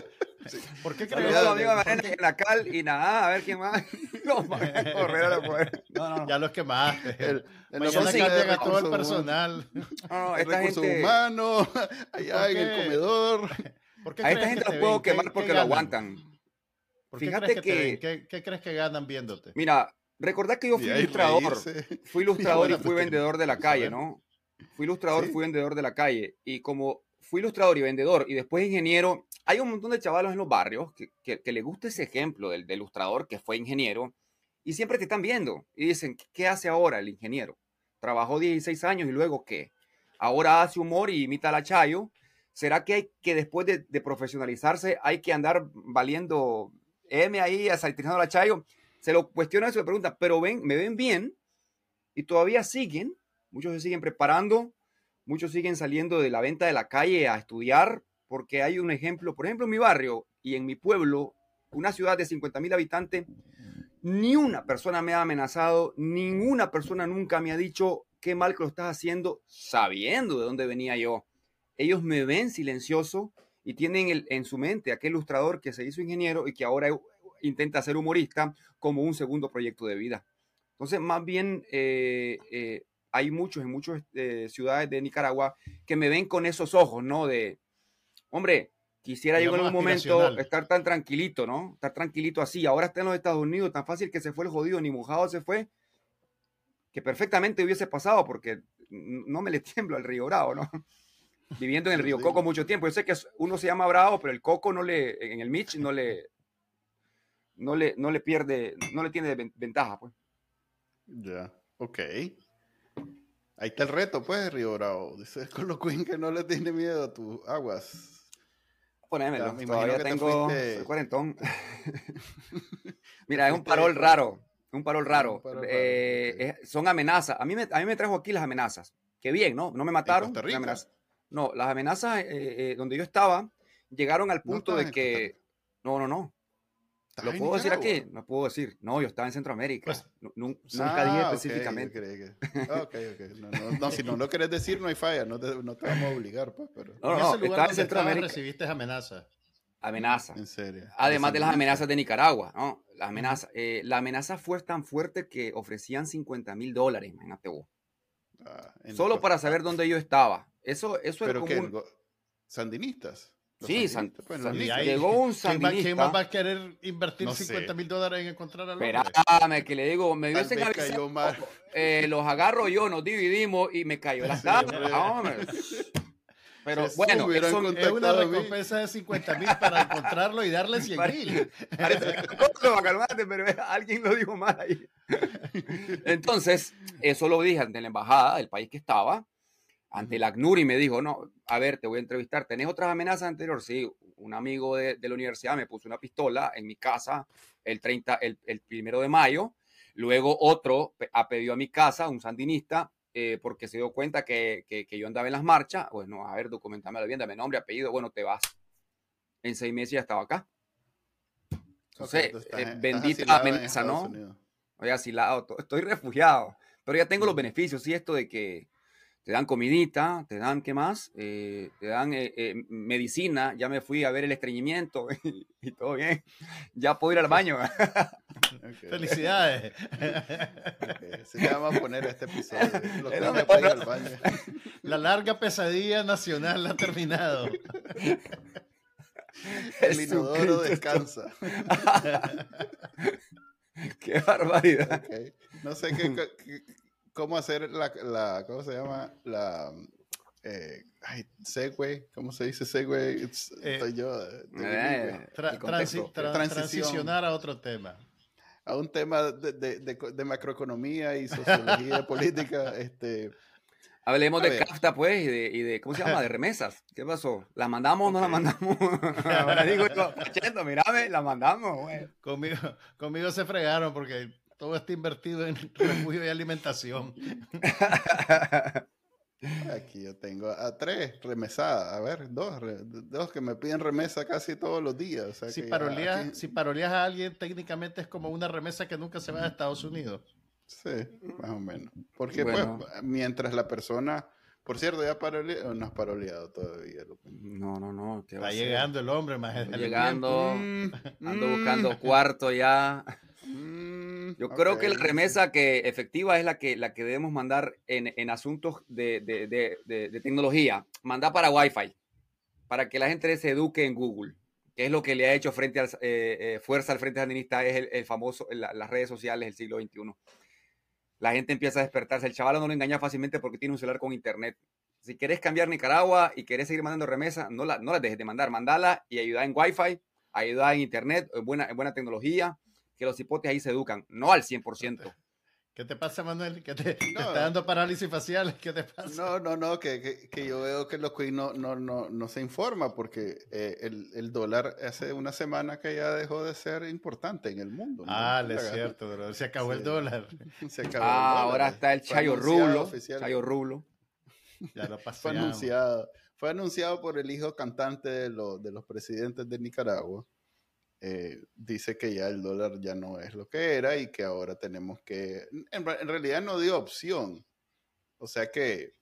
[SPEAKER 4] ¿Por qué crees? Los amigos en la cal y nada, a ver quién más. *laughs*
[SPEAKER 2] Los correr a la No, no, Ya los quemaste. El, el Mañana llega todo el personal.
[SPEAKER 1] No, no, esta gente... humano, allá en el comedor.
[SPEAKER 4] ¿Por qué a esta gente los puedo quemar porque lo aguantan.
[SPEAKER 2] Fíjate que... ¿Qué, crees que ganan viéndote?
[SPEAKER 4] Mira, recordad que yo fui ilustrador. *laughs* Fui ilustrador y fui vendedor de la calle, ¿no? Fui ilustrador, fui vendedor de la calle. Y como fui ilustrador y vendedor y después ingeniero, hay un montón de chavalos en los barrios que, que, le gusta ese ejemplo del, ilustrador que fue ingeniero y siempre te están viendo y dicen, ¿qué hace ahora el ingeniero? Trabajó 16 años y luego qué? Ahora hace humor y imita a la Chayo. ¿Será que hay que después de, profesionalizarse hay que andar valiendo M ahí, asaltando a la Chayo? Se lo cuestionan y se lo preguntan, pero ven, me ven bien y todavía siguen Muchos se siguen preparando, muchos siguen saliendo de la venta de la calle a estudiar, porque hay un ejemplo, por ejemplo, en mi barrio y en mi pueblo, una ciudad de 50 mil habitantes, ni una persona me ha amenazado, ninguna persona nunca me ha dicho qué mal que lo estás haciendo, sabiendo de dónde venía yo. Ellos me ven silencioso y tienen en su mente aquel ilustrador que se hizo ingeniero y que ahora intenta ser humorista como un segundo proyecto de vida. Entonces, más bien, eh, eh, hay muchos en muchas eh, ciudades de Nicaragua que me ven con esos ojos, ¿no? De, hombre, quisiera yo en algún momento estar tan tranquilito, ¿no? Estar tranquilito así. Ahora está en los Estados Unidos, tan fácil que se fue el jodido, ni mojado se fue, que perfectamente hubiese pasado porque no me le *laughs* tiemblo al río Bravo, ¿no? Viviendo en el río Coco mucho tiempo. Yo sé que uno se llama Bravo, pero el Coco no le, en el Mitch no le, no le, no le pierde, no le tiene ventaja, pues.
[SPEAKER 1] Ya, ok. Ahí está el reto, pues, Río Bravo. Dice con lo Queen que no le tiene miedo a tus aguas.
[SPEAKER 4] Ponémelo, me todavía tengo cuarentón. *laughs* Mira, es un parol raro. Un parol raro. Eh, son amenazas. A mí, me, a mí me trajo aquí las amenazas. Qué bien, ¿no? No me mataron. No, las amenazas eh, eh, donde yo estaba llegaron al punto de que... No, no, no. ¿Lo puedo decir aquí? No puedo decir. No, yo estaba en Centroamérica. Pues, nunca ah, dije específicamente.
[SPEAKER 1] Ah, ok, ok. No, no, si no lo quieres decir, no hay falla. No te, no te vamos a obligar, pues. Pero...
[SPEAKER 2] No, no, estaba en Centroamérica. recibiste amenazas.
[SPEAKER 4] Amenazas.
[SPEAKER 1] En serio.
[SPEAKER 4] Además de las amenazas de Nicaragua, ¿no? La amenaza, eh, la amenaza fue tan fuerte que ofrecían 50 mil dólares, imagínate vos. Ah, Solo para saber dónde yo estaba. Eso, eso era
[SPEAKER 1] como... ¿Sandinistas?
[SPEAKER 4] Sí, pues, llegó un sandinista.
[SPEAKER 2] ¿Quién más va a querer invertir 50 mil dólares en encontrar al hombre?
[SPEAKER 4] Espérame, que le digo, me hubiesen avisado. Eh, los agarro yo, nos dividimos y me cayó la sí, Pero bueno,
[SPEAKER 2] es una recompensa de 50 mil para encontrarlo y darle 100 mil.
[SPEAKER 4] pero alguien lo dijo mal ahí. Entonces, eso lo dije ante la embajada del país que estaba ante la ACNUR y me dijo, no, a ver, te voy a entrevistar. ¿Tenés otras amenazas anteriores? Sí, un amigo de, la universidad me puso una pistola en mi casa el 30, el, el primero de mayo. Luego otro ha pedido a mi casa, un sandinista, eh, porque se dio cuenta que, que, yo andaba en las marchas. Bueno, a ver, documentame bien, dame nombre, apellido. Bueno, te vas. En seis meses ya estaba acá. Entonces, eh, bendita amenaza, ¿no? Oye, asilado, estoy refugiado. Pero ya tengo los beneficios, ¿sí? Esto de que te dan comidita, te dan, ¿qué más? Eh, te dan eh, eh, medicina, ya me fui a ver el estreñimiento *laughs* y, todo bien, ya puedo ir al baño. *laughs*
[SPEAKER 2] Felicidades.
[SPEAKER 1] Se llama poner este episodio.
[SPEAKER 2] La larga pesadilla nacional ha terminado. *laughs*
[SPEAKER 1] El inodoro descansa.
[SPEAKER 4] Qué barbaridad.
[SPEAKER 1] No sé qué cómo hacer la, la ¿cómo se llama? La, eh, ay, segue, ¿cómo se dice segue? Eh, estoy yo.
[SPEAKER 2] Eh, transicionar a otro tema.
[SPEAKER 1] A un tema de, de, de, macroeconomía y sociología *laughs* política. Este,
[SPEAKER 4] Hablemos de CAFTA, pues, y de, y de, ¿cómo se llama? De remesas. ¿Qué pasó? ¿La mandamos o no la mandamos? *laughs* Ahora digo, yo, mírame, la mandamos, güey.
[SPEAKER 2] Conmigo, conmigo se fregaron porque todo está invertido en *laughs* refugio y alimentación. *laughs*
[SPEAKER 1] Aquí yo tengo a tres remesadas, a ver, dos, dos que me piden remesa casi todos los días.
[SPEAKER 2] si, paroleas, si a alguien, técnicamente es como una remesa que nunca se va a Estados Unidos.
[SPEAKER 1] Sí, más o menos. Porque pues, mientras la persona Por cierto, ya paroleado, no has paroleado todavía.
[SPEAKER 4] No, no, no.
[SPEAKER 2] Está llegando el hombre, más
[SPEAKER 4] llegando, mm, ando buscando mm. cuarto ya. *laughs* Mm, Yo creo que la remesa que efectiva es la que, la que debemos mandar en, en asuntos de, de, de, de, tecnología. Mandar para Wi-Fi, para que la gente se eduque en Google, que es lo que le ha hecho frente al, eh, eh, fuerza al Frente Sandinista, es el, famoso, las redes sociales del siglo XXI la gente empieza a despertarse. El chaval no lo engaña fácilmente porque tiene un celular con internet. Si querés cambiar Nicaragua y querés seguir mandando remesa, no la, no la dejes de mandar. Mandala y ayuda en Wi-Fi, ayuda en internet, en buena, en buena tecnología, que los hipotes ahí se educan. No al 100%.
[SPEAKER 2] ¿Qué te pasa, Manuel? ¿Qué te, *laughs* está dando parálisis facial? ¿Qué te pasa?
[SPEAKER 1] No, no, no, que, que, yo veo que los Queen no, no, no, no, se informa porque eh, el, el, dólar hace una semana que ya dejó de ser importante en el mundo.
[SPEAKER 2] Ah, es cierto, bro. se acabó el dólar. *laughs*
[SPEAKER 4] Se acabó ah, ahora está el Chayo Rulo. Chayo Rulo.
[SPEAKER 1] Ya lo Fue anunciado, fue anunciado por el hijo cantante de, de los presidentes de Nicaragua. Eh, dice que ya el dólar ya no es lo que era y que ahora tenemos que, en, realidad no dio opción, o sea que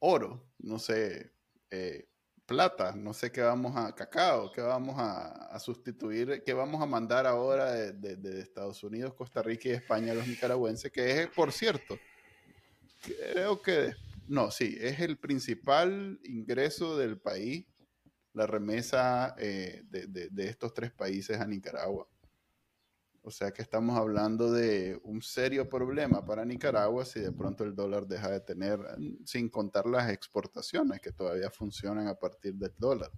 [SPEAKER 1] oro, no sé, eh, plata, no sé qué vamos a, cacao, qué vamos a, sustituir, qué vamos a mandar ahora de, de, Estados Unidos, Costa Rica y España a los nicaragüenses, que es, por cierto, creo que, no, sí, es el principal ingreso del país la remesa eh, de, estos tres países a Nicaragua. O sea que estamos hablando de un serio problema para Nicaragua si de pronto el dólar deja de tener, sin contar las exportaciones que todavía funcionan a partir del dólar.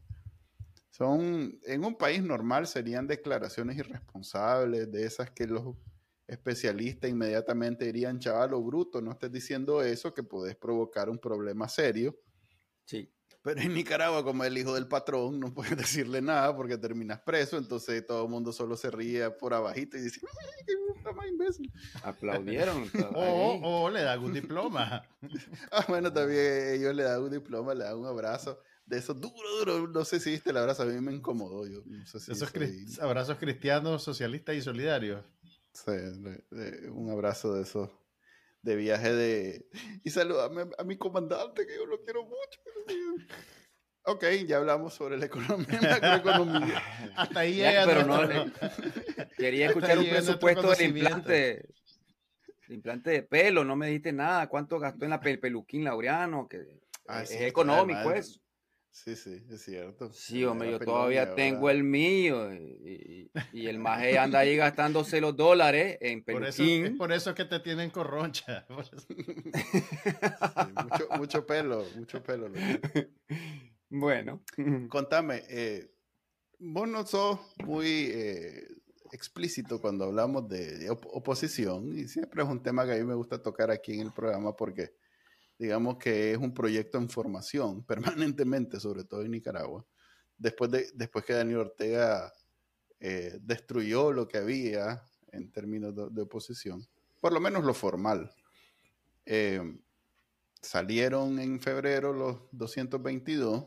[SPEAKER 1] Son, en un país normal serían declaraciones irresponsables, de esas que los especialistas inmediatamente dirían, chaval bruto, no estés diciendo eso, que puedes provocar un problema serio.
[SPEAKER 4] Sí.
[SPEAKER 1] Pero en Nicaragua, como el hijo del patrón, no puedes *laughs* decirle nada porque terminas preso, entonces todo el mundo solo se ríe por abajito y dice, *laughs* ¡qué puta más imbécil!
[SPEAKER 4] Aplaudieron.
[SPEAKER 2] o, le dan un diploma. *laughs*
[SPEAKER 1] ah, bueno, también ellos le dan un diploma, le dan un abrazo. De esos duro, duro, no sé si viste el abrazo, a mí me incomodó. Yo, no sé si
[SPEAKER 2] Esos abrazos cristianos, socialistas y solidarios.
[SPEAKER 1] Sí, un abrazo de esos de viaje de... Y saludame a, mi comandante, que yo lo quiero mucho. Ok, ya hablamos sobre la economía, macroeconomía. *laughs*
[SPEAKER 2] Hasta ahí llega.
[SPEAKER 4] pero no, *laughs* quería escuchar un presupuesto del implante, implante de pelo. No me dijiste nada. ¿Cuánto gastó en la peluquín Laureano? Que ah, es económico eso.
[SPEAKER 1] Sí, sí, es cierto.
[SPEAKER 4] Sí, hombre, yo todavía tengo el mío y, el maje anda ahí gastándose los dólares en peluquín.
[SPEAKER 2] Por eso, por eso es que te tienen corroncha. *laughs*
[SPEAKER 1] mucho, mucho, pelo, mucho pelo. *laughs*
[SPEAKER 4] Bueno. *laughs*
[SPEAKER 1] Contame, eh, vos no sos muy eh, explícito cuando hablamos de oposición y siempre es un tema que a mí me gusta tocar aquí en el programa porque digamos que es un proyecto en formación *laughs* permanentemente, sobre todo en Nicaragua. Después, de, después que Daniel Ortega eh, destruyó lo que había en términos de, oposición, por lo menos lo formal. Eh, salieron en febrero los 222,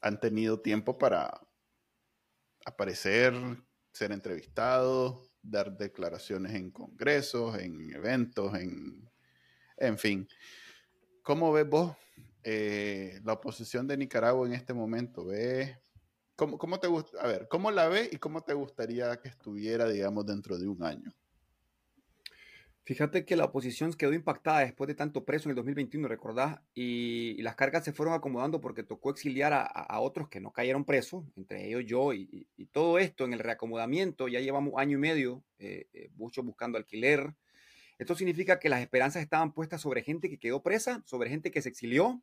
[SPEAKER 1] han tenido tiempo para aparecer, ser entrevistados, dar declaraciones en congresos, en eventos, en, en fin. ¿Cómo ves vos eh, la oposición de Nicaragua en este momento? ¿Ves, cómo, cómo, te gusta, a ver, ¿cómo la ves y cómo te gustaría que estuviera, digamos, dentro de un año?
[SPEAKER 4] Fíjate que la oposición quedó impactada después de tanto preso en el 2021, ¿recordás? Y, las cargas se fueron acomodando porque tocó exiliar a, otros que no cayeron presos, entre ellos yo, y, todo esto en el reacomodamiento, ya llevamos año y medio, eh, eh, muchos buscando alquiler, esto significa que las esperanzas estaban puestas sobre gente que quedó presa, sobre gente que se exilió.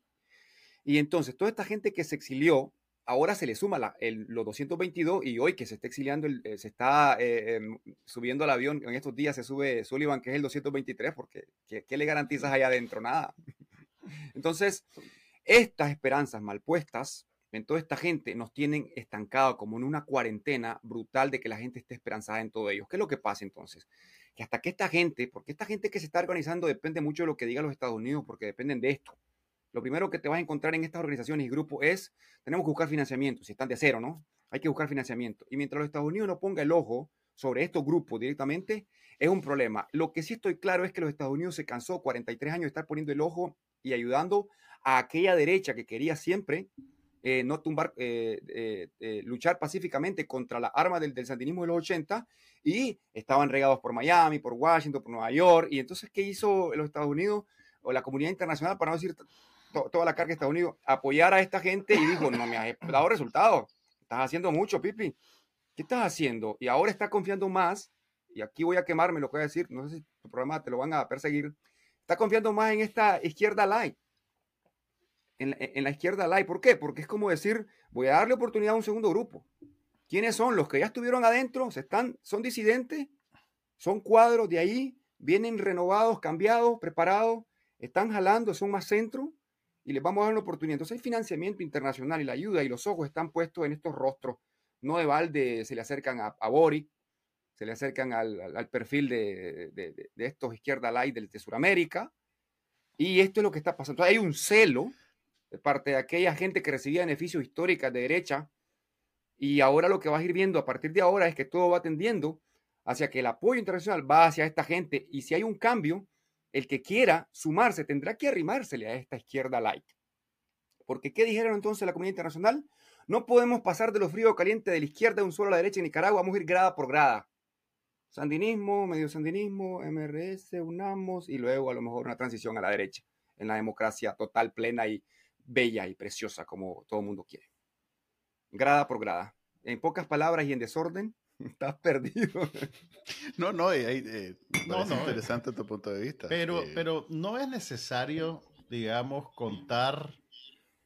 [SPEAKER 4] Y entonces, toda esta gente que se exilió, ahora se le suma la, los 222 y hoy que se está exiliando, eh, se está eh, em, subiendo al avión, en estos días se sube Sullivan, que es el 223, porque ¿qué, le garantizas allá adentro? Nada. *laughs* Entonces, estas esperanzas mal puestas en toda esta gente nos tienen estancado como en una cuarentena brutal de que la gente esté esperanzada en todo ello. ¿Qué es lo que pasa entonces? Que hasta que esta gente, porque esta gente que se está organizando depende mucho de lo que digan los Estados Unidos, porque dependen de esto. Lo primero que te vas a encontrar en estas organizaciones y grupos es, tenemos que buscar financiamiento, si están de cero, ¿no? Hay que buscar financiamiento. Y mientras los Estados Unidos no ponga el ojo sobre estos grupos directamente, es un problema. Lo que sí estoy claro es que los Estados Unidos se cansó 43 años de estar poniendo el ojo y ayudando a aquella derecha que quería siempre eh, no tumbar, eh, eh, luchar pacíficamente contra la arma del, del, sandinismo de los 80 y estaban regados por Miami, por Washington, por Nueva York. Y entonces, ¿qué hizo los Estados Unidos o la comunidad internacional, para no decir toda la carga de Estados Unidos, apoyar a esta gente y dijo, no me has *laughs* dado resultados, estás haciendo mucho, Pipi. ¿Qué estás haciendo? Y ahora está confiando más, y aquí voy a quemarme lo que voy a decir, no sé si tu programa te lo van a perseguir, está confiando más en esta izquierda light en, la izquierda light. ¿Por qué? Porque es como decir, voy a darle oportunidad a un segundo grupo. ¿Quiénes son? Los que ya estuvieron adentro, se están, son disidentes, son cuadros de ahí, vienen renovados, cambiados, preparados, están jalando, son más centro y les vamos a dar una oportunidad. Entonces hay financiamiento internacional y la ayuda y los ojos están puestos en estos rostros. No de balde se le acercan a, a Boric, se le acercan al, perfil de, de, estos izquierda light de, de Sudamérica. Y esto es lo que está pasando. hay un celo de parte de aquella gente que recibía beneficios históricos de derecha. Y ahora lo que vas a ir viendo a partir de ahora es que todo va tendiendo hacia que el apoyo internacional va hacia esta gente. Y si hay un cambio, el que quiera sumarse tendrá que arrimársele a esta izquierda light. Porque ¿qué dijeron entonces la comunidad internacional? No podemos pasar de lo frío caliente de la izquierda de un solo a la derecha en Nicaragua, vamos a ir grada por grada. Sandinismo, medio sandinismo, MRS, unamos y luego a lo mejor una transición a la derecha en la democracia total, plena y, bella y preciosa como todo el mundo quiere. Grada por grada. En pocas palabras y en desorden, *laughs* estás perdido.
[SPEAKER 1] No, no, eh, no, no, interesante tu punto de vista.
[SPEAKER 2] Pero, eh, pero no es necesario, digamos, contar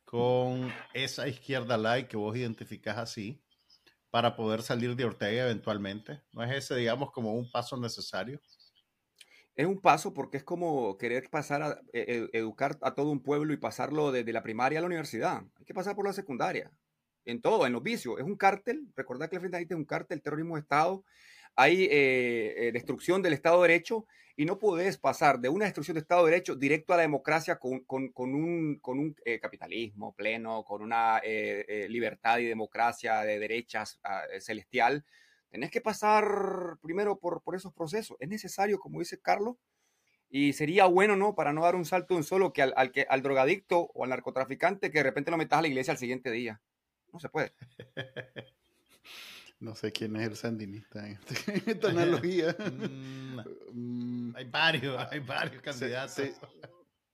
[SPEAKER 2] con esa izquierda light que vos identificás así para poder salir de Ortega eventualmente. ¿No es ese, digamos, como un paso necesario?
[SPEAKER 4] Es un paso porque es como querer pasar a e, e, educar a todo un pueblo y pasarlo desde la primaria a la universidad. Hay que pasar por la secundaria. En todo, en los vicios. Es un cártel. Recordad que el Frente es un cártel, terrorismo de Estado. Hay eh, eh, destrucción del Estado de Derecho y no puedes pasar de una destrucción del Estado de Derecho directo a la democracia con un eh, capitalismo pleno, con una libertad y democracia de derechas ah, celestial Tenés que pasar primero por, por esos procesos. Es necesario, como dice Carlos, y sería bueno, ¿no? Para no dar un salto en solo que al, al, que al drogadicto o al narcotraficante que de repente lo metas a la iglesia al siguiente día. No se puede. *laughs*
[SPEAKER 1] No sé quién es el sandinista en *laughs* esta analogía. *laughs*
[SPEAKER 2] Mm, mm. hay varios, hay varios candidatos.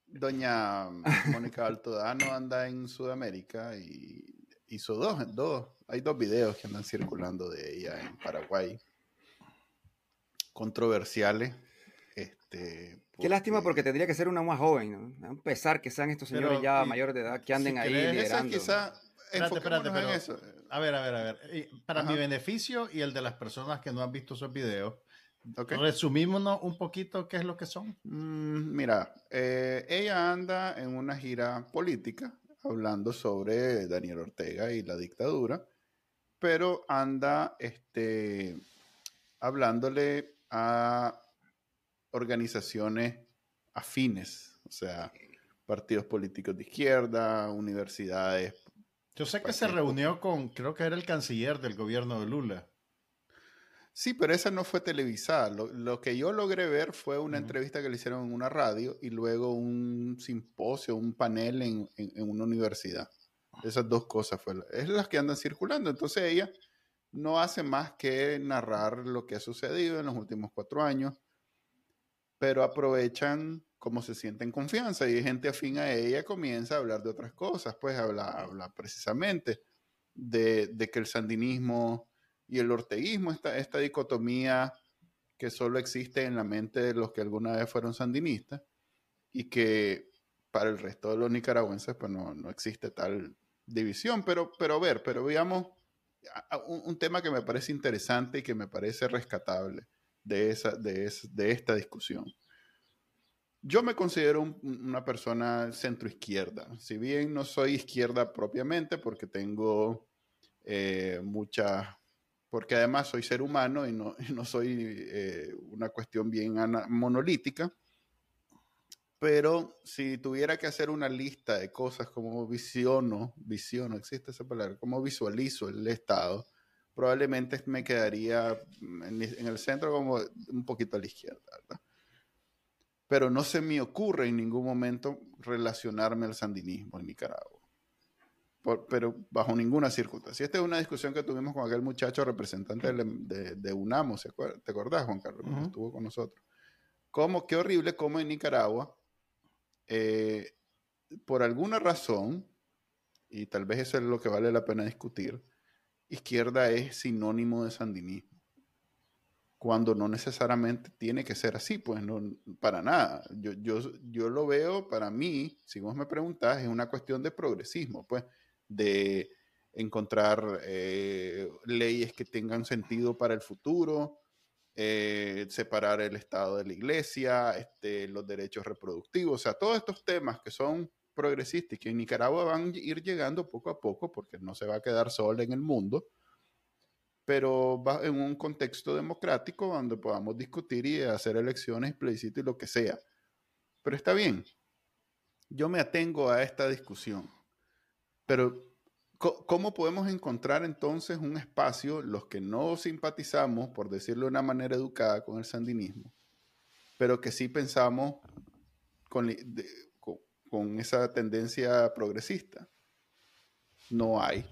[SPEAKER 1] Doña Mónica Altodano anda en Sudamérica y hizo dos, dos, hay dos videos que andan circulando de ella en Paraguay, controversiales. Este,
[SPEAKER 4] Qué lástima porque tendría que ser una más joven, ¿no? Un pesar que sean estos señores ya mayores de edad que anden ahí liderando.
[SPEAKER 1] Quizá, espérate, espérate,
[SPEAKER 2] pero, eso. A ver, a ver, a ver. Para mi beneficio y el de las personas que no han visto esos videos, okay. resumímonos un poquito qué es lo que son.
[SPEAKER 1] Mm, mira, eh, ella anda en una gira política hablando sobre Daniel Ortega y la dictadura, pero anda este, hablándole a organizaciones afines, o sea, partidos políticos de izquierda, universidades.
[SPEAKER 2] Yo sé que se reunió con, creo que era el canciller del gobierno de Lula.
[SPEAKER 1] Sí, pero esa no fue televisada. Lo, que yo logré ver fue una entrevista que le hicieron en una radio y luego un simposio, un panel en, una universidad. Esas dos cosas fueron es las que andan circulando. Entonces ella no hace más que narrar lo que ha sucedido en los últimos cuatro años, pero aprovechan cómo se sienten confianza y gente afín a ella comienza a hablar de otras cosas, pues habla, habla precisamente de, de que el sandinismo y el orteguismo, esta, esta dicotomía que solo existe en la mente de los que alguna vez fueron sandinistas y que para el resto de los nicaragüenses pues no, existe tal división, pero, pero ver, pero veamos un, tema que me parece interesante y que me parece rescatable de, esa, de, de esta discusión. Yo me considero una persona centroizquierda, si bien no soy izquierda propiamente porque tengo eh, muchas porque además soy ser humano y no, *laughs* no soy eh, una cuestión bien monolítica. Pero si tuviera que hacer una lista de cosas como visiono, visiono, existe esa palabra, como visualizo el Estado, probablemente me quedaría en, el centro como un poquito a la izquierda, pero no se me ocurre en ningún momento relacionarme al sandinismo en Nicaragua. pero bajo ninguna circunstancia. Esta es una discusión que tuvimos con aquel muchacho representante de, UNAMO, ¿te acordás, Juan Carlos? Estuvo con nosotros. ¿Cómo, qué horrible cómo en Nicaragua, eh, por alguna razón, y tal vez eso es lo que vale la pena discutir, izquierda es sinónimo de sandinismo cuando no necesariamente tiene que ser así, pues no, para nada. Yo, yo, yo lo veo, para mí, si vos me preguntás, es una cuestión de progresismo, pues, de encontrar eh, leyes que tengan sentido para el futuro, eh, separar el Estado de la Iglesia, este, los derechos reproductivos, o sea, todos estos temas que son progresistas y que en Nicaragua van a ir llegando poco a poco, porque no se va a quedar sola en el mundo, pero va en un contexto democrático donde podamos discutir y hacer elecciones, plebiscito y lo que sea. Pero está bien, yo me atengo a esta discusión, pero ¿cómo podemos encontrar entonces un espacio, los que no simpatizamos, por decirlo de una manera educada, con el sandinismo, pero que sí pensamos con, esa tendencia progresista? No hay,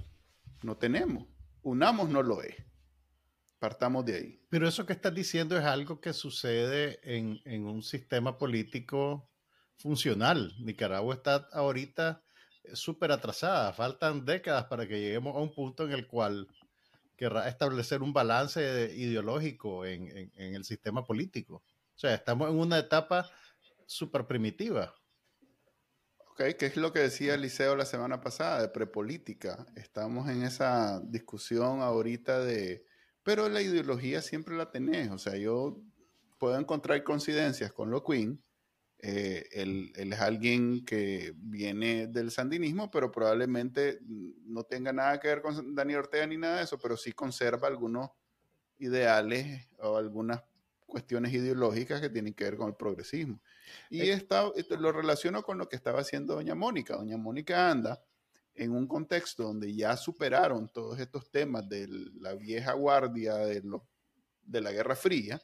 [SPEAKER 1] no tenemos. Unamos no lo es. Partamos de ahí.
[SPEAKER 2] Pero eso que estás diciendo es algo que sucede en, un sistema político funcional. Nicaragua está ahorita súper atrasada. Faltan décadas para que lleguemos a un punto en el cual querrá establecer un balance ideológico en, el sistema político. O sea, estamos en una etapa súper primitiva.
[SPEAKER 1] Ok, ¿qué es lo que decía Eliseo la semana pasada de prepolítica? Estamos en esa discusión ahorita de pero la ideología siempre la tenés. O sea, yo puedo encontrar coincidencias con lo Queen. Eh, él, es alguien que viene del sandinismo, pero probablemente no tenga nada que ver con Daniel Ortega ni nada de eso, pero sí conserva algunos ideales o algunas cuestiones ideológicas que tienen que ver con el progresismo. Y eh, lo relaciono con lo que estaba haciendo doña Mónica. Doña Mónica anda en un contexto donde ya superaron todos estos temas de la vieja guardia de, de la Guerra Fría,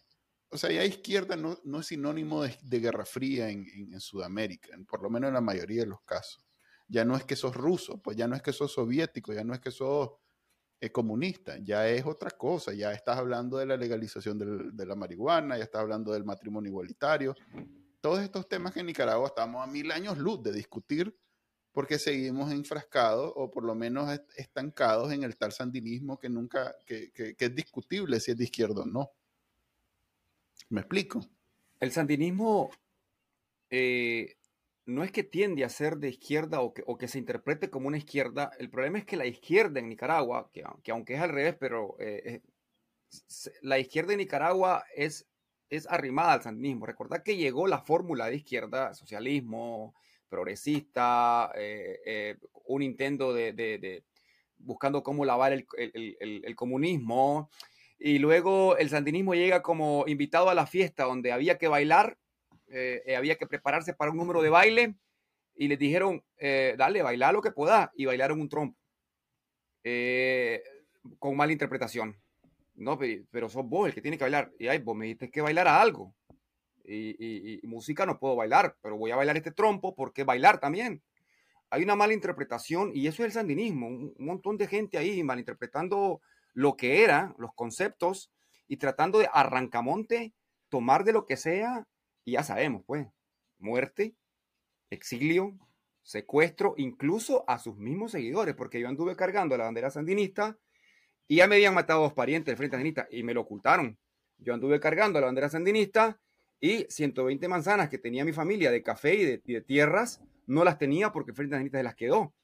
[SPEAKER 1] o sea, ya izquierda no, no es sinónimo de, Guerra Fría en, en, Sudamérica, por lo menos en la mayoría de los casos. Ya no es que sos ruso, pues ya no es que sos soviético, ya no es que sos eh, comunista, ya es otra cosa, ya estás hablando de la legalización de la marihuana, ya estás hablando del matrimonio igualitario. Todos estos temas que en Nicaragua estamos a mil años luz de discutir porque seguimos enfrascados o por lo menos estancados en el tal sandinismo que nunca, que, es discutible si es de izquierda o no. ¿Me explico?
[SPEAKER 4] El sandinismo eh, no es que tiende a ser de izquierda o que, se interprete como una izquierda. El problema es que la izquierda en Nicaragua, que, aunque es al revés, pero eh, la izquierda en Nicaragua es, es arrimada al sandinismo. Recordad que llegó la fórmula de izquierda, socialismo, progresista, eh, un intento de, buscando cómo lavar el, comunismo. Y luego el sandinismo llega como invitado a la fiesta donde había que bailar, eh, había que prepararse para un número de baile y les dijeron, dale, baila lo que pueda y bailaron un trompo. con mala interpretación. No, pero, sos vos el que tiene que bailar. Y ay, vos me dijiste que bailara algo y, música no puedo bailar, pero voy a bailar este trompo porque bailar también. Hay una mala interpretación y eso es el sandinismo, un, montón de gente ahí malinterpretando lo que era, los conceptos y tratando de arrancamonte, tomar de lo que sea y ya sabemos, pues, muerte, exilio, secuestro, incluso a sus mismos seguidores, porque yo anduve cargando la bandera sandinista y ya me habían matado dos parientes del Frente Sandinista y me lo ocultaron. Yo anduve cargando la bandera sandinista y 120 manzanas que tenía mi familia de café y de, tierras, no las tenía porque Frente Sandinista se las quedó.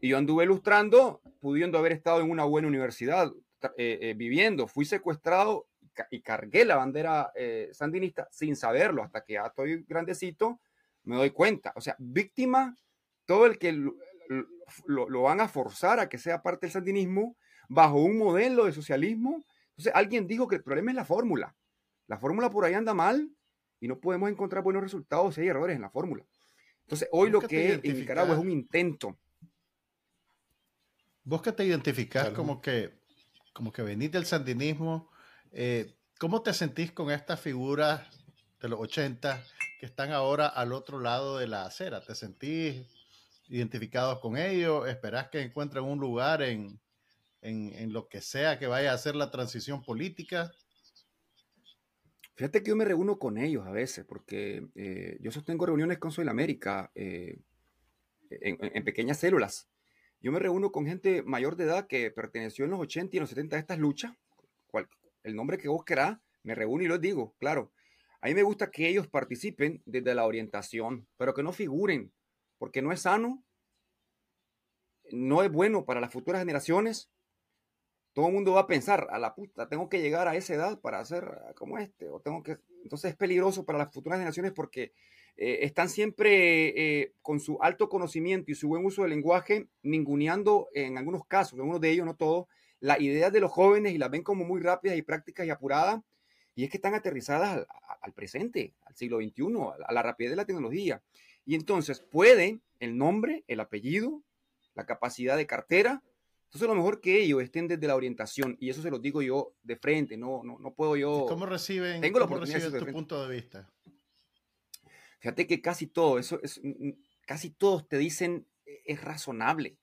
[SPEAKER 4] Y yo anduve ilustrando, pudiendo haber estado en una buena universidad, eh, eh, viviendo. Fui secuestrado y cargué la bandera eh, sandinista sin saberlo, hasta que ya estoy grandecito, me doy cuenta. O sea, víctima, todo el que lo, lo, van a forzar a que sea parte del sandinismo bajo un modelo de socialismo. Entonces, alguien dijo que el problema es la fórmula. La fórmula por ahí anda mal y no podemos encontrar buenos resultados si hay errores en la fórmula. Entonces, hoy lo que en Nicaragua es un intento.
[SPEAKER 2] Vos que te identificás como que, como que venís del sandinismo, eh, ¿cómo te sentís con estas figuras de los 80 que están ahora al otro lado de la acera? ¿Te sentís identificados con ellos? ¿Esperás que encuentren un lugar en, en, lo que sea que vaya a ser la transición política?
[SPEAKER 4] Fíjate que yo me reúno con ellos a veces, porque eh, yo sostengo reuniones con Soy América eh, en, pequeñas células. Yo me reúno con gente mayor de edad que perteneció en los 80 y en los 70 a estas luchas, el nombre que vos querás, me reúno y lo digo, claro. A mí me gusta que ellos participen desde la orientación, pero que no figuren, porque no es sano, no es bueno para las futuras generaciones todo el mundo va a pensar, a la puta, tengo que llegar a esa edad para hacer ah, como este, o tengo que... Entonces es peligroso para las futuras generaciones porque eh, están siempre eh, con su alto conocimiento y su buen uso del lenguaje, ninguneando en algunos casos, en algunos de ellos, no todos, las ideas de los jóvenes y las ven como muy rápidas y prácticas y apuradas, y es que están aterrizadas al, presente, al siglo XXI, a la rapidez de la tecnología. Y entonces puede el nombre, el apellido, la capacidad de cartera, entonces, lo mejor que ellos estén desde la orientación, y eso se lo digo yo de frente, no, no, no puedo yo.
[SPEAKER 2] ¿Cómo reciben,
[SPEAKER 4] tengo
[SPEAKER 2] cómo reciben tu punto de vista?
[SPEAKER 4] Fíjate que casi todo, eso es, casi todos te dicen e, es razonable.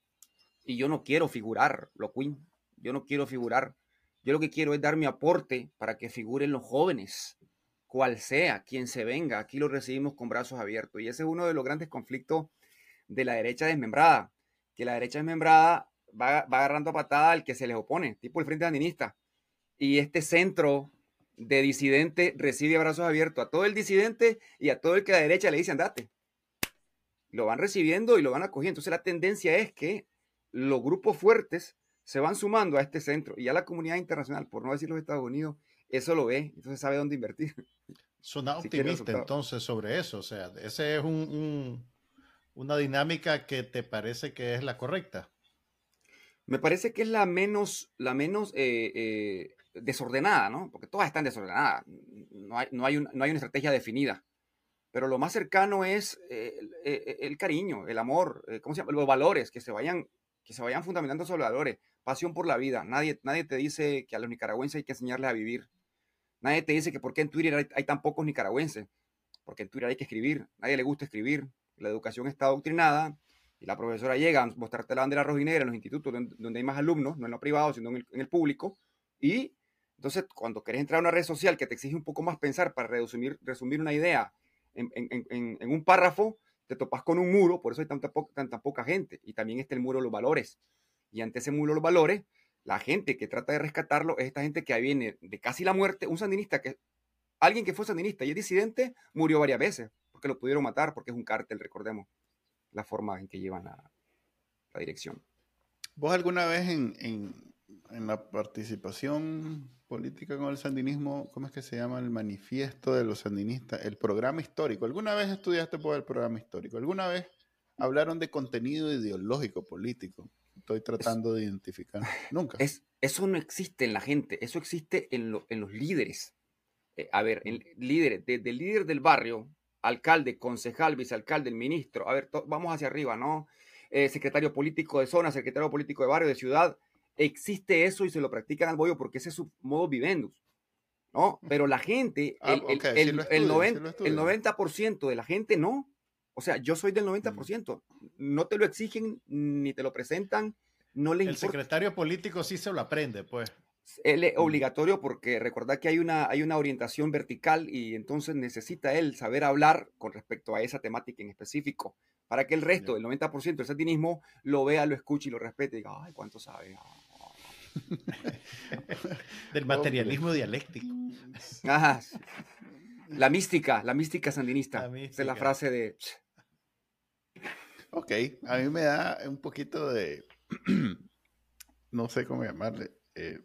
[SPEAKER 4] Y yo no quiero figurar, lo Queen. Yo no quiero figurar. Yo lo que quiero es dar mi aporte para que figuren los jóvenes, cual sea, quien se venga. Aquí lo recibimos con brazos abiertos. Y ese es uno de los grandes conflictos de la derecha desmembrada. Que la derecha desmembrada va, agarrando patada al que se les opone, tipo el Frente Andinista. Y este centro de disidente recibe abrazos abiertos a todo el disidente y a todo el que a la derecha le dice andate. Lo van recibiendo y lo van acogiendo. Entonces la tendencia es que los grupos fuertes se van sumando a este centro y a la comunidad internacional, por no decir los Estados Unidos, eso lo ve, entonces sabe dónde invertir.
[SPEAKER 2] Suena *laughs* optimista entonces sobre eso, o sea, esa es una dinámica que te parece que es la correcta.
[SPEAKER 4] Me parece que es la menos, la menos eh, eh, desordenada, ¿no? Porque todas están desordenadas. No hay, no hay, no hay una estrategia definida. Pero lo más cercano es eh, el, cariño, el amor, ¿cómo se llama? Los valores, que se vayan, que se vayan fundamentando sobre valores. Pasión por la vida. Nadie, nadie te dice que a los nicaragüenses hay que enseñarles a vivir. Nadie te dice que por qué en Twitter hay, tan pocos nicaragüenses. Porque en Twitter hay que escribir. Nadie le gusta escribir. La educación está adoctrinada y la profesora llega a mostrarte la bandera rojinegra en los institutos donde, hay más alumnos, no en lo privado, sino en el, público, y entonces cuando querés entrar a una red social que te exige un poco más pensar para resumir, resumir una idea en, un párrafo, te topas con un muro, por eso hay tanta, tanta poca gente, y también está el muro de los valores. Y ante ese muro de los valores, la gente que trata de rescatarlo es esta gente que viene de casi la muerte, un sandinista que alguien que fue sandinista y es disidente, murió varias veces, porque lo pudieron matar, porque es un cártel, recordemos la forma en que llevan la, dirección.
[SPEAKER 1] ¿Vos alguna vez en, en, la participación política con el sandinismo, ¿cómo es que se llama el manifiesto de los sandinistas? El programa histórico. ¿Alguna vez estudiaste por el programa histórico? ¿Alguna vez hablaron de contenido ideológico político? Estoy tratando de identificar. Nunca.
[SPEAKER 4] Es, eso no existe en la gente, eso existe en, los líderes. Eh, a ver, el líderes, desde el líder del barrio alcalde, concejal, vicealcalde, el ministro, a ver, vamos hacia arriba, ¿no? Eh, secretario político de zona, secretario político de barrio, de ciudad, existe eso y se lo practican al bollo porque ese es su modo vivendus, ¿no? Pero la gente, el, 90%, de la gente no. O sea, yo soy del 90%. No te lo exigen ni te lo presentan. No les
[SPEAKER 2] el secretario político sí se lo aprende, pues
[SPEAKER 4] es obligatorio porque recordad que hay una, hay una orientación vertical y entonces necesita él saber hablar con respecto a esa temática en específico para que el resto, el 90% del satinismo, lo vea, lo escuche y lo respete y diga, ay, ¿cuánto sabe? *laughs*
[SPEAKER 2] Del materialismo dialéctico.
[SPEAKER 4] Ajá. La mística, la mística sandinista. Esa es la frase de...
[SPEAKER 1] Ok, a mí me da un poquito de... *clears throat* no sé cómo llamarle. Eh,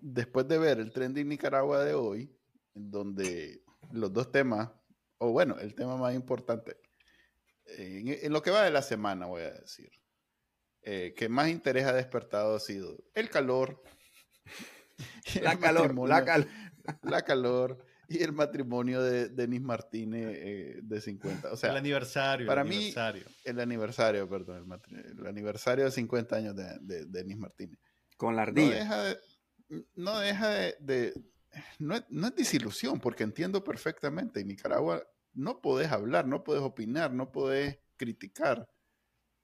[SPEAKER 1] después de ver el trending Nicaragua de hoy, en donde los dos temas, o bueno, el tema más importante, en, lo que va de la semana, voy a decir, eh, que más interés ha despertado ha sido el calor, *laughs*
[SPEAKER 4] la, calor la,
[SPEAKER 1] la calor y el matrimonio de Denis Martínez eh, de 50. O sea,
[SPEAKER 2] el aniversario.
[SPEAKER 1] Para mí, el aniversario, perdón, el, aniversario de 50 años de, Denis Martínez.
[SPEAKER 4] Con la ardilla
[SPEAKER 1] no deja de, no, es, desilusión, porque entiendo perfectamente, en Nicaragua no podés hablar, no podés opinar, no podés criticar.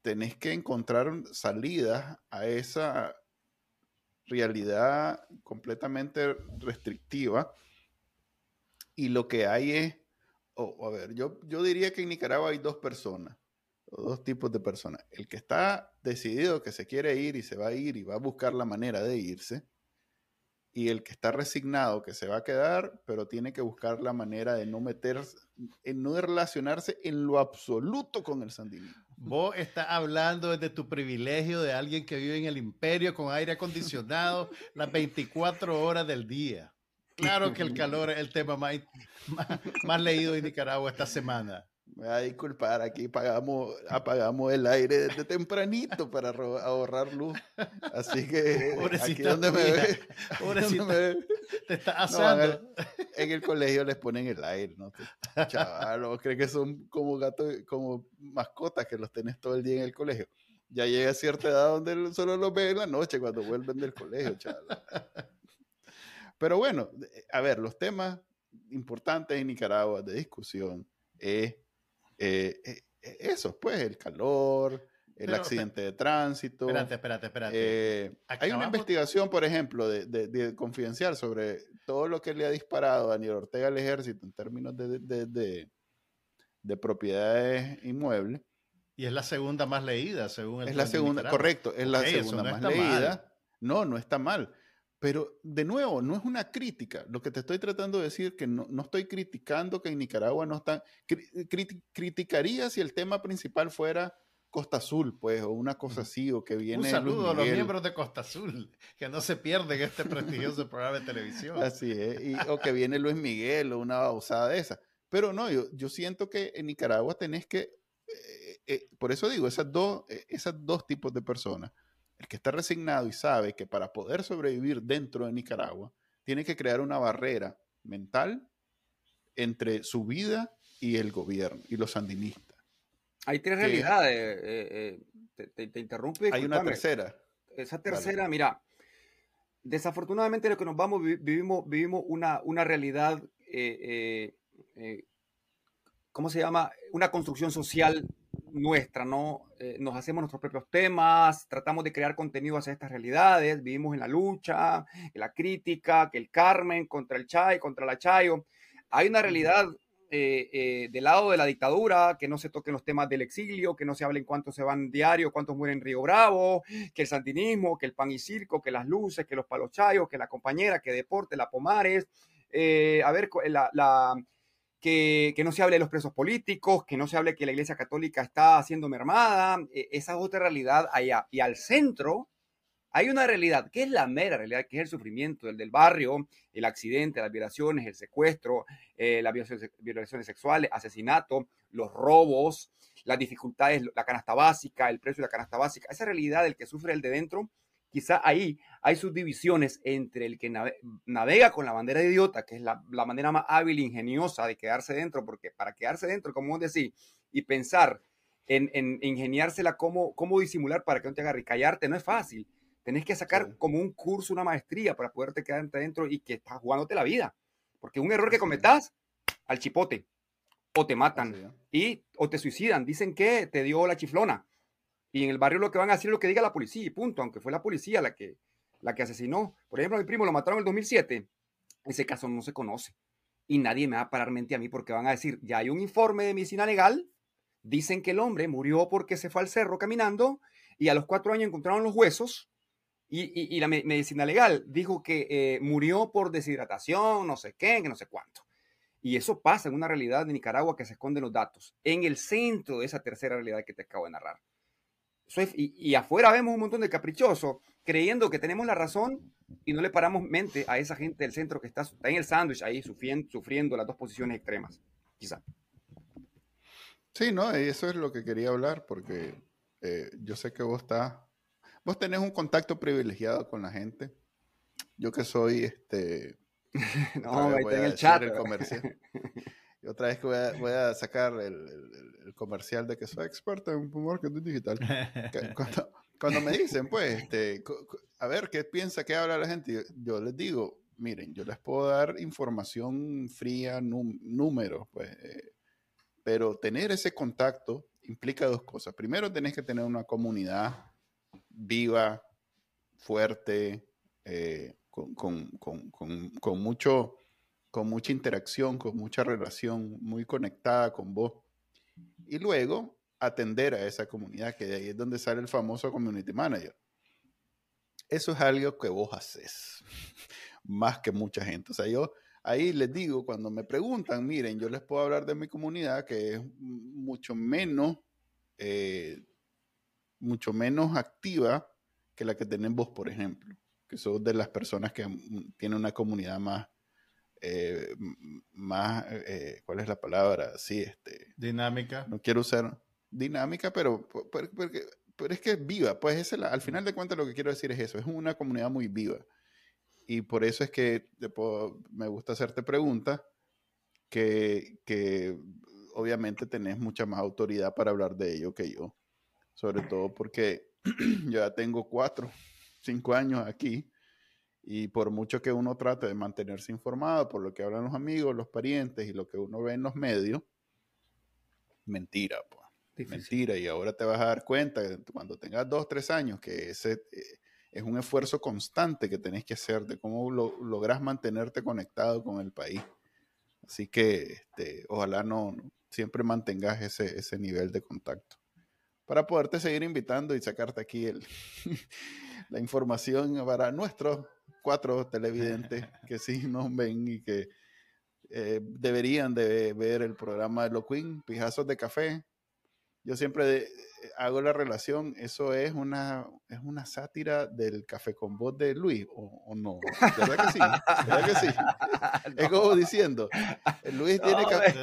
[SPEAKER 1] Tenés que encontrar salidas a esa realidad completamente restrictiva. Y lo que hay es, a ver, yo, yo diría que en Nicaragua hay dos personas, dos tipos de personas. El que está decidido que se quiere ir y se va a ir y va a buscar la manera de irse y el que está resignado que se va a quedar, pero tiene que buscar la manera de no meterse, en no relacionarse en lo absoluto con el sandinismo.
[SPEAKER 2] Vos estás hablando desde tu privilegio de alguien que vive en el imperio con aire acondicionado las 24 horas del día. Claro que el calor es el tema más, más leído en Nicaragua esta semana.
[SPEAKER 1] Me va a disculpar, aquí pagamos, apagamos el aire desde tempranito para ahorrar luz. Así que aquí donde me ve,
[SPEAKER 2] te está asando.
[SPEAKER 1] en el colegio les ponen el aire, ¿no? Chaval, creen que son como gatos, como mascotas que los tenés todo el día en el colegio. Ya llega a cierta edad donde solo los ven en la noche cuando vuelven del colegio, chaval. Pero bueno, a ver, los temas importantes en Nicaragua de discusión es eh, eh, eh, eso, pues, el calor, el accidente de tránsito.
[SPEAKER 2] Espérate, espérate, espérate.
[SPEAKER 1] Eh, hay una investigación, por ejemplo, de, de, confidencial sobre todo lo que le ha disparado a Daniel Ortega al ejército en términos de, de propiedades inmuebles.
[SPEAKER 2] Y es la segunda más leída, según el
[SPEAKER 1] Es la segunda, correcto, es la segunda más leída. No, no está mal. Pero de nuevo, no es una crítica. Lo que te estoy tratando de decir que no, no estoy criticando que en Nicaragua no están. criticaría si el tema principal fuera Costa Azul, pues, o una cosa así, o que viene.
[SPEAKER 2] Un saludo a los miembros de Costa Azul, que no se pierden este prestigioso programa de televisión.
[SPEAKER 1] Así es, y, o que viene Luis Miguel o una bausada de esa. Pero no, yo, yo siento que en Nicaragua tenés que. Eh, eh, por eso digo, esas dos, eh, esas dos tipos de personas el que está resignado y sabe que para poder sobrevivir dentro de Nicaragua, tiene que crear una barrera mental entre su vida y el gobierno y los sandinistas.
[SPEAKER 4] Hay tres realidades. Eh, eh, te, te, interrumpe.
[SPEAKER 1] Hay una tercera.
[SPEAKER 4] Esa tercera, mira, desafortunadamente lo que nos vamos, vivimos, vivimos una, una realidad, eh, ¿cómo se llama? Una construcción social nuestra, ¿no? Eh, nos hacemos nuestros propios temas, tratamos de crear contenido hacia estas realidades, vivimos en la lucha, en la crítica, que el Carmen contra el Chay, contra la Chayo. Hay una realidad eh, eh, del lado de la dictadura, que no se toquen los temas del exilio, que no se hablen cuántos se van diario, cuántos mueren en Río Bravo, que el sandinismo, que el pan y circo, que las luces, que los palochayos, que la compañera, que deporte, la Pomares. a ver, la que, no se hable de los presos políticos, que no se hable que la Iglesia Católica está siendo mermada, e, esa es otra realidad allá. Y al centro hay una realidad, que es la mera realidad, que es el sufrimiento, el del barrio, el accidente, las violaciones, el secuestro, eh, las violaciones, violaciones sexuales, asesinato, los robos, las dificultades, la canasta básica, el precio de la canasta básica, esa realidad del que sufre el de dentro quizá ahí hay subdivisiones entre el que navega con la bandera de idiota, que es la, manera más hábil e ingeniosa de quedarse dentro, porque para quedarse dentro, como vos decís, y pensar en, en ingeniársela cómo, cómo disimular para que no te agarre y callarte, no es fácil. Tenés que sacar como un curso, una maestría para poderte quedarte dentro y que estás jugándote la vida. Porque un error que cometas, al chipote, o te matan, y, o te suicidan. Dicen que te dio la chiflona y en el barrio lo que van a hacer es lo que diga la policía y punto, aunque fue la policía la que, la que asesinó. Por ejemplo, a mi primo lo mataron en el 2007. Ese caso no se conoce. Y nadie me va a parar mente a mí porque van a decir, ya hay un informe de medicina legal, dicen que el hombre murió porque se fue al cerro caminando y a los cuatro años encontraron los huesos y, y, la medicina legal dijo que eh, murió por deshidratación, no sé qué, que no sé cuánto. Y eso pasa en una realidad de Nicaragua que se esconden los datos, en el centro de esa tercera realidad que te acabo de narrar y, afuera vemos un montón de caprichosos creyendo que tenemos la razón y no le paramos mente a esa gente del centro que está, en el sándwich ahí sufriendo, sufriendo las dos posiciones extremas, quizá.
[SPEAKER 1] Sí, no, eso es lo que quería hablar porque eh, yo sé que vos estás, vos tenés un contacto privilegiado con la gente. Yo que soy este... *laughs*
[SPEAKER 4] no, ahí en el chat. El
[SPEAKER 1] comercial. *laughs* Otra vez que voy a, sacar el, comercial de que soy experto en marketing digital. *laughs* Cuando, me dicen, pues, este, a ver, ¿qué piensa, qué habla la gente? Yo, les digo, miren, yo les puedo dar información fría, números, pues, eh, pero tener ese contacto implica dos cosas. Primero, tenés que tener una comunidad viva, fuerte, eh, con, con, mucho, con mucha interacción, con mucha relación, muy conectada con vos. Y luego atender a esa comunidad, que de ahí es donde sale el famoso community manager. Eso es algo que vos haces, *laughs* más que mucha gente. O sea, yo ahí les digo, cuando me preguntan, miren, yo les puedo hablar de mi comunidad, que es mucho menos, eh, mucho menos activa que la que tienen vos, por ejemplo, que son de las personas que tienen una comunidad más, eh, más, eh, ¿cuál es la palabra? Sí, este.
[SPEAKER 2] Dinámica.
[SPEAKER 1] No quiero usar dinámica, pero, pero, es que es viva. Pues es al final de cuentas lo que quiero decir es eso, es una comunidad muy viva. Y por eso es que me gusta hacerte preguntas que, que obviamente tenés mucha más autoridad para hablar de ello que yo. Sobre todo porque yo *clears throat* ya tengo cuatro, cinco años aquí y por mucho que uno trate de mantenerse informado por lo que hablan los amigos, los parientes y lo que uno ve en los medios, mentira, pues. Mentira. Y ahora te vas a dar cuenta cuando tengas dos, tres años que ese eh, es un esfuerzo constante que tenés que hacer de cómo lo, logras mantenerte conectado con el país. Así que este, ojalá no, siempre mantengas ese, ese nivel de contacto para poderte seguir invitando y sacarte aquí el, *laughs* la información para nuestros cuatro televidentes *laughs* que sí nos ven y que eh, deberían de ver el programa de Lo Queen, Pijazos de Café. Yo siempre eh, hago la relación, eso es una, es una sátira del café con voz de Luis, ¿o, no? ¿Verdad que sí? ¿Verdad que sí? *laughs* Es como diciendo, Luis tiene café...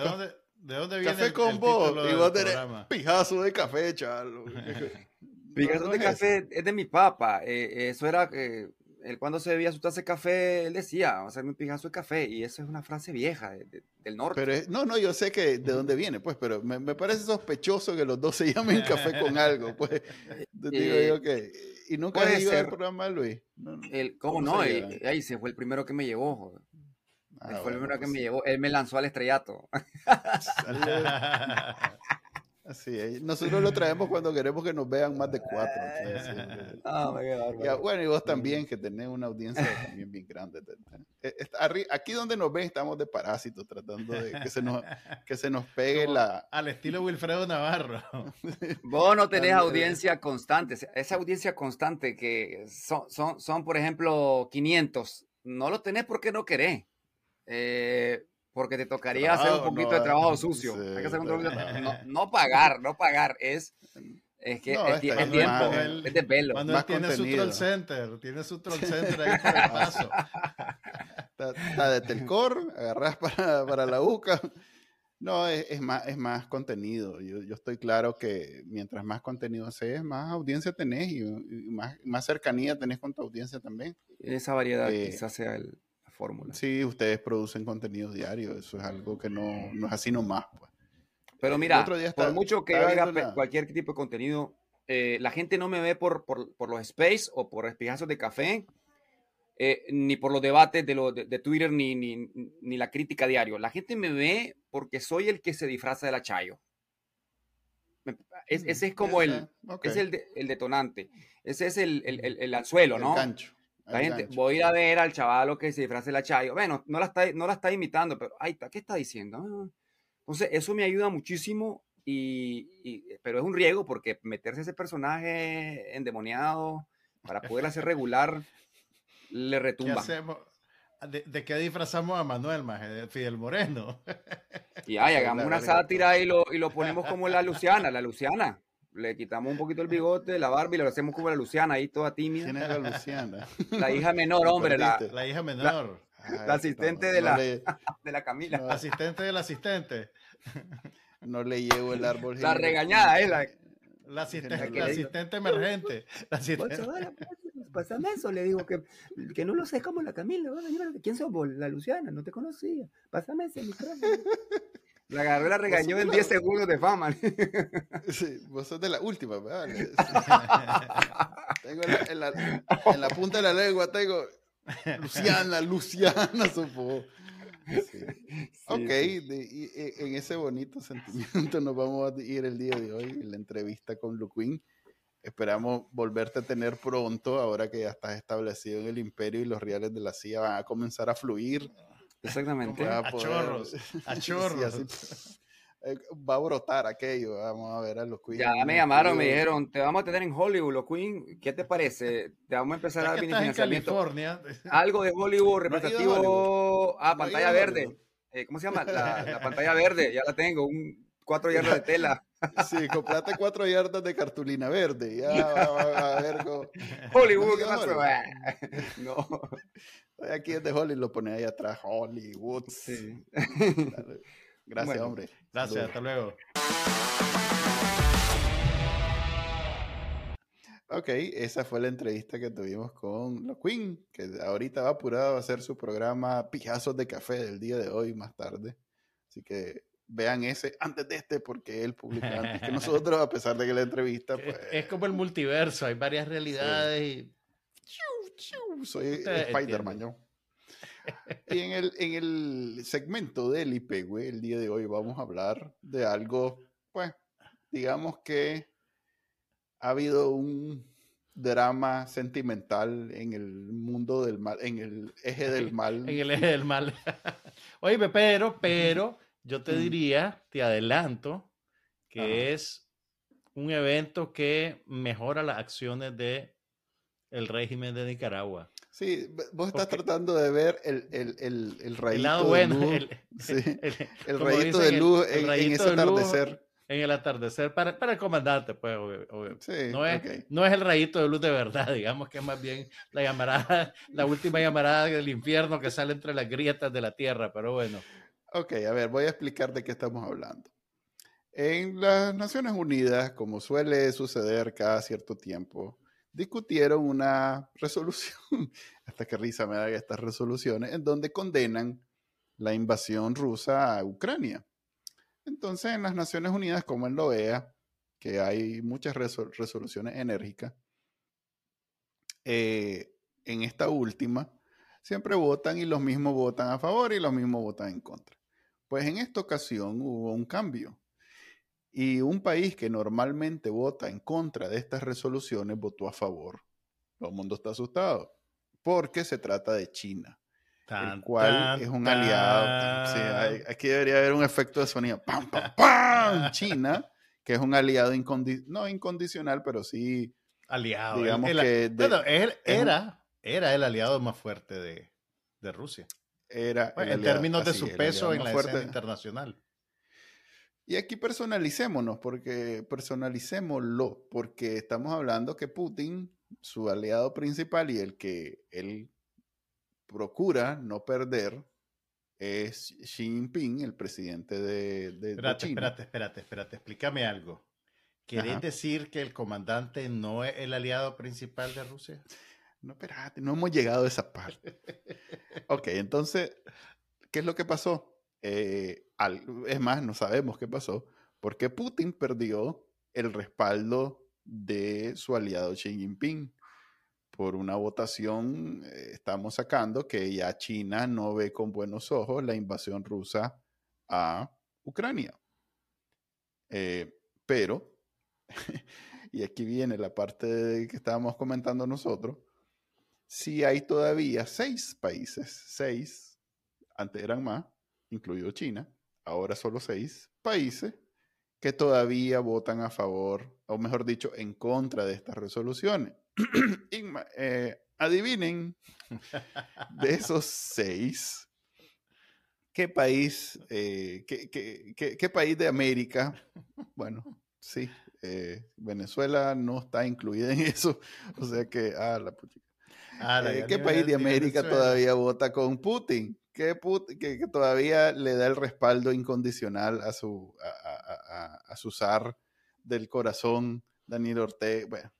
[SPEAKER 2] ¿De dónde viene
[SPEAKER 1] Café con vos. Y vos tenés pijazo de café, chalo. *laughs*
[SPEAKER 4] pijazo de café es de mi papá. Eh, eso era que él cuando se bebía su taza de café, él decía, vamos a hacerme un pijazo de café. Y eso es una frase vieja del norte.
[SPEAKER 1] Pero no, no, yo sé que de dónde *laughs* viene, pues, pero me, me, parece sospechoso que los dos se llamen café con *laughs* algo, pues. Digo eh, yo que... ¿Y nunca has ido al programa, Luis?
[SPEAKER 4] No, ¿Cómo, no? ahí se fue el primero que me llevó. Ah, fue el primero que me llevó. Él me lanzó al estrellato. *laughs*
[SPEAKER 1] Así es. Nosotros lo traemos cuando queremos que nos vean más de cuatro. Ah, bueno, y vos también, que tenés una audiencia *laughs* también bien grande. Eh, aquí donde nos ven estamos de parásitos, tratando de que se nos, que se nos pegue la...
[SPEAKER 2] Al estilo Wilfredo Navarro. *laughs*
[SPEAKER 4] Vos no tenés audiencia constante. Esa audiencia constante que son, son, son, por ejemplo, 500. No lo tenés porque no querés. Eh, porque te tocaría hacer un poquito de trabajo sucio. no, pagar, no pagar, es, es que es, tiempo, es de pelo.
[SPEAKER 2] Manuel tiene su troll center, tiene su troll center ahí por el paso. *laughs*
[SPEAKER 1] Está, de Telcor, agarras para, para la UCA. No, es, es, más, es más contenido. Yo, yo, estoy claro que mientras más contenido seas, más audiencia tenés y, más, más cercanía tenés con tu audiencia también.
[SPEAKER 4] Esa variedad eh, quizás sea el, fórmula.
[SPEAKER 1] Sí, ustedes producen contenido diario, eso es algo que no, no es así nomás. Pues.
[SPEAKER 4] Pero mira, por mucho que yo haga cualquier tipo de contenido, eh, la gente no me ve por, por, por los space o por espigazos de café, eh, ni por los debates de, lo, de, Twitter, ni, ni, ni, la crítica diario. La gente me ve porque soy el que se disfraza de la Chayo. Es, mm, ese es como el, es el, el, detonante. Ese es el, el, el anzuelo, ¿no? El la gente, voy a ir a ver al chaval que se disfrace la Chayo. Bueno, no la está, no la está imitando, pero ahí está, ¿qué está diciendo? Ah. Entonces, eso me ayuda muchísimo, y, pero es un riesgo porque meterse ese personaje endemoniado para poder hacer *laughs* regular le retumba.
[SPEAKER 2] ¿De, qué disfrazamos a Manuel, más de Fidel Moreno?
[SPEAKER 4] Y ay, *laughs* hagamos una sátira y lo, y lo ponemos como la Luciana, la Luciana le quitamos un poquito el *laughs* bigote, la barba y lo hacemos como la Luciana, ahí toda tímida.
[SPEAKER 1] ¿Quién es la Luciana? *laughs*
[SPEAKER 4] La hija menor, hombre. La,
[SPEAKER 2] la, hija menor.
[SPEAKER 4] La, asistente de, la, *laughs* de la Camila.
[SPEAKER 2] asistente del asistente.
[SPEAKER 1] No le llevo el árbol.
[SPEAKER 4] La regañada, ¿eh? La,
[SPEAKER 2] la, asistente, la asistente emergente. La asistente.
[SPEAKER 4] Pásame eso, le digo que, que no lo sé como la Camila. ¿Quién sos vos? La Luciana, no te conocía. Pásame ese micrófono. La agarró la regañó en 10 segundos de fama.
[SPEAKER 1] Sí, vos sos de la última, ¿verdad? *laughs* tengo en la, en, la, punta de la lengua, tengo Luciana, Luciana, supo. ok, e, en ese bonito sentimiento nos vamos a ir el día de hoy en la entrevista con Luquín. Esperamos volverte a tener pronto, ahora que ya estás establecido en el imperio y los reales de la CIA van a comenzar a fluir.
[SPEAKER 4] Exactamente.
[SPEAKER 2] A, chorros, a *laughs* chorros.
[SPEAKER 1] Eh, va a brotar aquello. Vamos a ver a los Queen.
[SPEAKER 4] Ya me llamaron, me dijeron, te vamos a tener en Hollywood, los Queen. ¿Qué te parece? Te vamos a empezar a dar
[SPEAKER 2] financiamiento. En California.
[SPEAKER 4] Algo de Hollywood representativo. Ah, pantalla verde. Eh, ¿Cómo se llama? *laughs* La, pantalla verde, ya la tengo. Un cuatro yardas de tela. *laughs*
[SPEAKER 1] Sí, comprate cuatro yardas de cartulina verde. Ya va, a ver
[SPEAKER 4] Hollywood, ¿qué pasó? No.
[SPEAKER 1] Aquí es de Hollywood, lo pone ahí atrás. Hollywood. Sí. *laughs* Gracias, hombre.
[SPEAKER 2] Gracias, hasta luego.
[SPEAKER 1] Ok, esa fue la entrevista que tuvimos con la Queen, que ahorita va apurado a hacer su programa Pijazos de Café del día de hoy más tarde. Así que vean ese antes de este porque él publica antes que *laughs* nosotros, a pesar de que la entrevista... Pues,
[SPEAKER 2] es como el multiverso, hay varias realidades y...
[SPEAKER 1] Soy Spider-Man, yo. Y en el, en el segmento del IP, güey, el día de hoy vamos a hablar de algo, pues, digamos que ha habido un drama sentimental en el mundo del mal, en el eje del *laughs* mal.
[SPEAKER 2] en el eje del mal. *laughs* Oye, pero, pero, yo te diría, te adelanto, que es un evento que mejora las acciones de el régimen de Nicaragua.
[SPEAKER 1] Sí, vos estás tratando de ver el, el, el, el rayito
[SPEAKER 2] de bueno, luz.
[SPEAKER 1] El, *laughs* sí, *laughs* el rayito de luz en, ese atardecer.
[SPEAKER 2] En el atardecer para, para el comandante, pues, Sí, no, es, no es el rayito de luz de verdad, *laughs* digamos que es más bien la llamarada, la última llamarada del infierno que sale entre las grietas de la tierra, pero bueno.
[SPEAKER 1] Ok, a ver, voy a explicar de qué estamos hablando. En las Naciones Unidas, como suele suceder cada cierto tiempo, discutieron una resolución, *laughs* hasta que risa me da estas resoluciones, en donde condenan la invasión rusa a Ucrania. Entonces, en las Naciones Unidas, como en la OEA, que hay muchas resoluciones enérgicas, eh, en esta última, siempre votan y los mismos votan a favor y los mismos votan en contra. Pues en esta ocasión hubo un cambio. Y un país que normalmente vota en contra de estas resoluciones votó a favor. Todo el mundo está asustado porque se trata de China, el cual es un aliado. Sí, aquí debería haber un efecto de sonido. ¡Pam, pam, pam! *laughs* China, que es un aliado no incondicional, pero sí
[SPEAKER 2] aliado. Digamos que era, era el aliado más fuerte de, Rusia.
[SPEAKER 1] Era
[SPEAKER 2] en términos de su peso en la escena internacional.
[SPEAKER 1] Y aquí personalicémonos, porque personalicémoslo, porque estamos hablando que Putin, su aliado principal y el que él procura no perder, es Xi Jinping, el presidente de, de,
[SPEAKER 2] espérate, Espérate, espérate, espérate, explícame algo. ¿Querés decir que el comandante no es el aliado principal de Rusia?
[SPEAKER 1] No, espérate, no hemos llegado a esa parte. ok, entonces, ¿qué es lo que pasó? Eh, es más, no sabemos qué pasó, porque Putin perdió el respaldo de su aliado Xi Jinping. Por una votación eh, estamos sacando que ya China no ve con buenos ojos la invasión rusa a Ucrania. Eh, pero, *laughs* y aquí viene la parte que estábamos comentando nosotros, si hay todavía seis países, seis, antes eran más, incluido China, ahora solo seis países que todavía votan a favor, o mejor dicho, en contra de estas resoluciones. *clears throat* Eh, adivinen, *laughs* de esos seis, ¿qué país, eh, qué, país de América? Bueno, sí, eh, Venezuela no está incluida en eso, o sea que, ah, la ah, ¿Qué país de América todavía vota con Putin? Que, que, todavía le da el respaldo incondicional a su, a, a, su zar del corazón, Daniel Ortega. Bueno,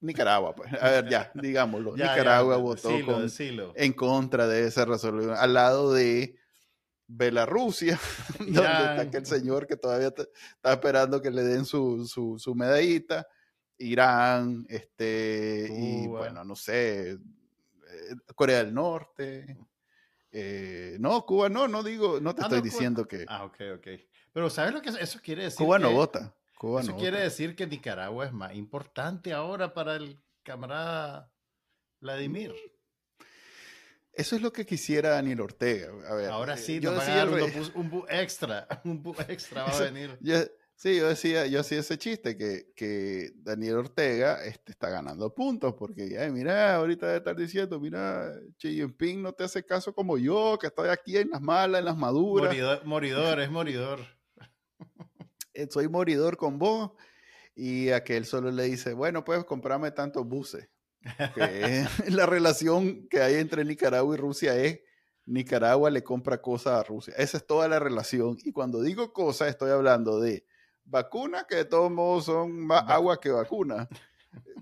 [SPEAKER 1] Nicaragua, pues. A ver, ya, digámoslo. *laughs* Nicaragua votó en contra de esa resolución, al lado de Belarusia, *laughs* donde está aquel señor que todavía está esperando que le den su, su, su medallita. Irán, este, y bueno, no sé, eh, Corea del Norte. Eh, no, Cuba no, no digo, no te
[SPEAKER 2] Ah,
[SPEAKER 1] estoy
[SPEAKER 2] no,
[SPEAKER 1] diciendo que
[SPEAKER 2] Ah, ok, ok. Pero ¿sabes lo que eso quiere decir?
[SPEAKER 1] Cuba no vota. Cuba
[SPEAKER 2] Eso
[SPEAKER 1] no
[SPEAKER 2] quiere
[SPEAKER 1] vota.
[SPEAKER 2] decir que Nicaragua es más importante ahora para el camarada Vladimir.
[SPEAKER 1] Eso es lo que quisiera Daniel Ortega. A ver,
[SPEAKER 2] Ahora
[SPEAKER 1] eh,
[SPEAKER 2] sí,
[SPEAKER 1] yo decía
[SPEAKER 2] bus- un bus extra. *laughs* Un bus extra va a venir.
[SPEAKER 1] yo- sí, yo decía, yo hacía ese chiste que, que Daniel Ortega este, está ganando puntos porque, ay, mira, ahorita debe estar diciendo, mira, Xi Jinping no te hace caso como yo, que estoy aquí en las malas, en las maduras.
[SPEAKER 2] Moridor, moridor, es moridor.
[SPEAKER 1] eh, soy moridor con vos. Y aquel solo le dice, bueno, pues comprame tantos buses. Que *laughs* la relación que hay entre Nicaragua y Rusia es Nicaragua le compra cosas a Rusia. Esa es toda la relación. Y cuando digo cosas, estoy hablando de vacunas que de todos modos son más agua que vacunas.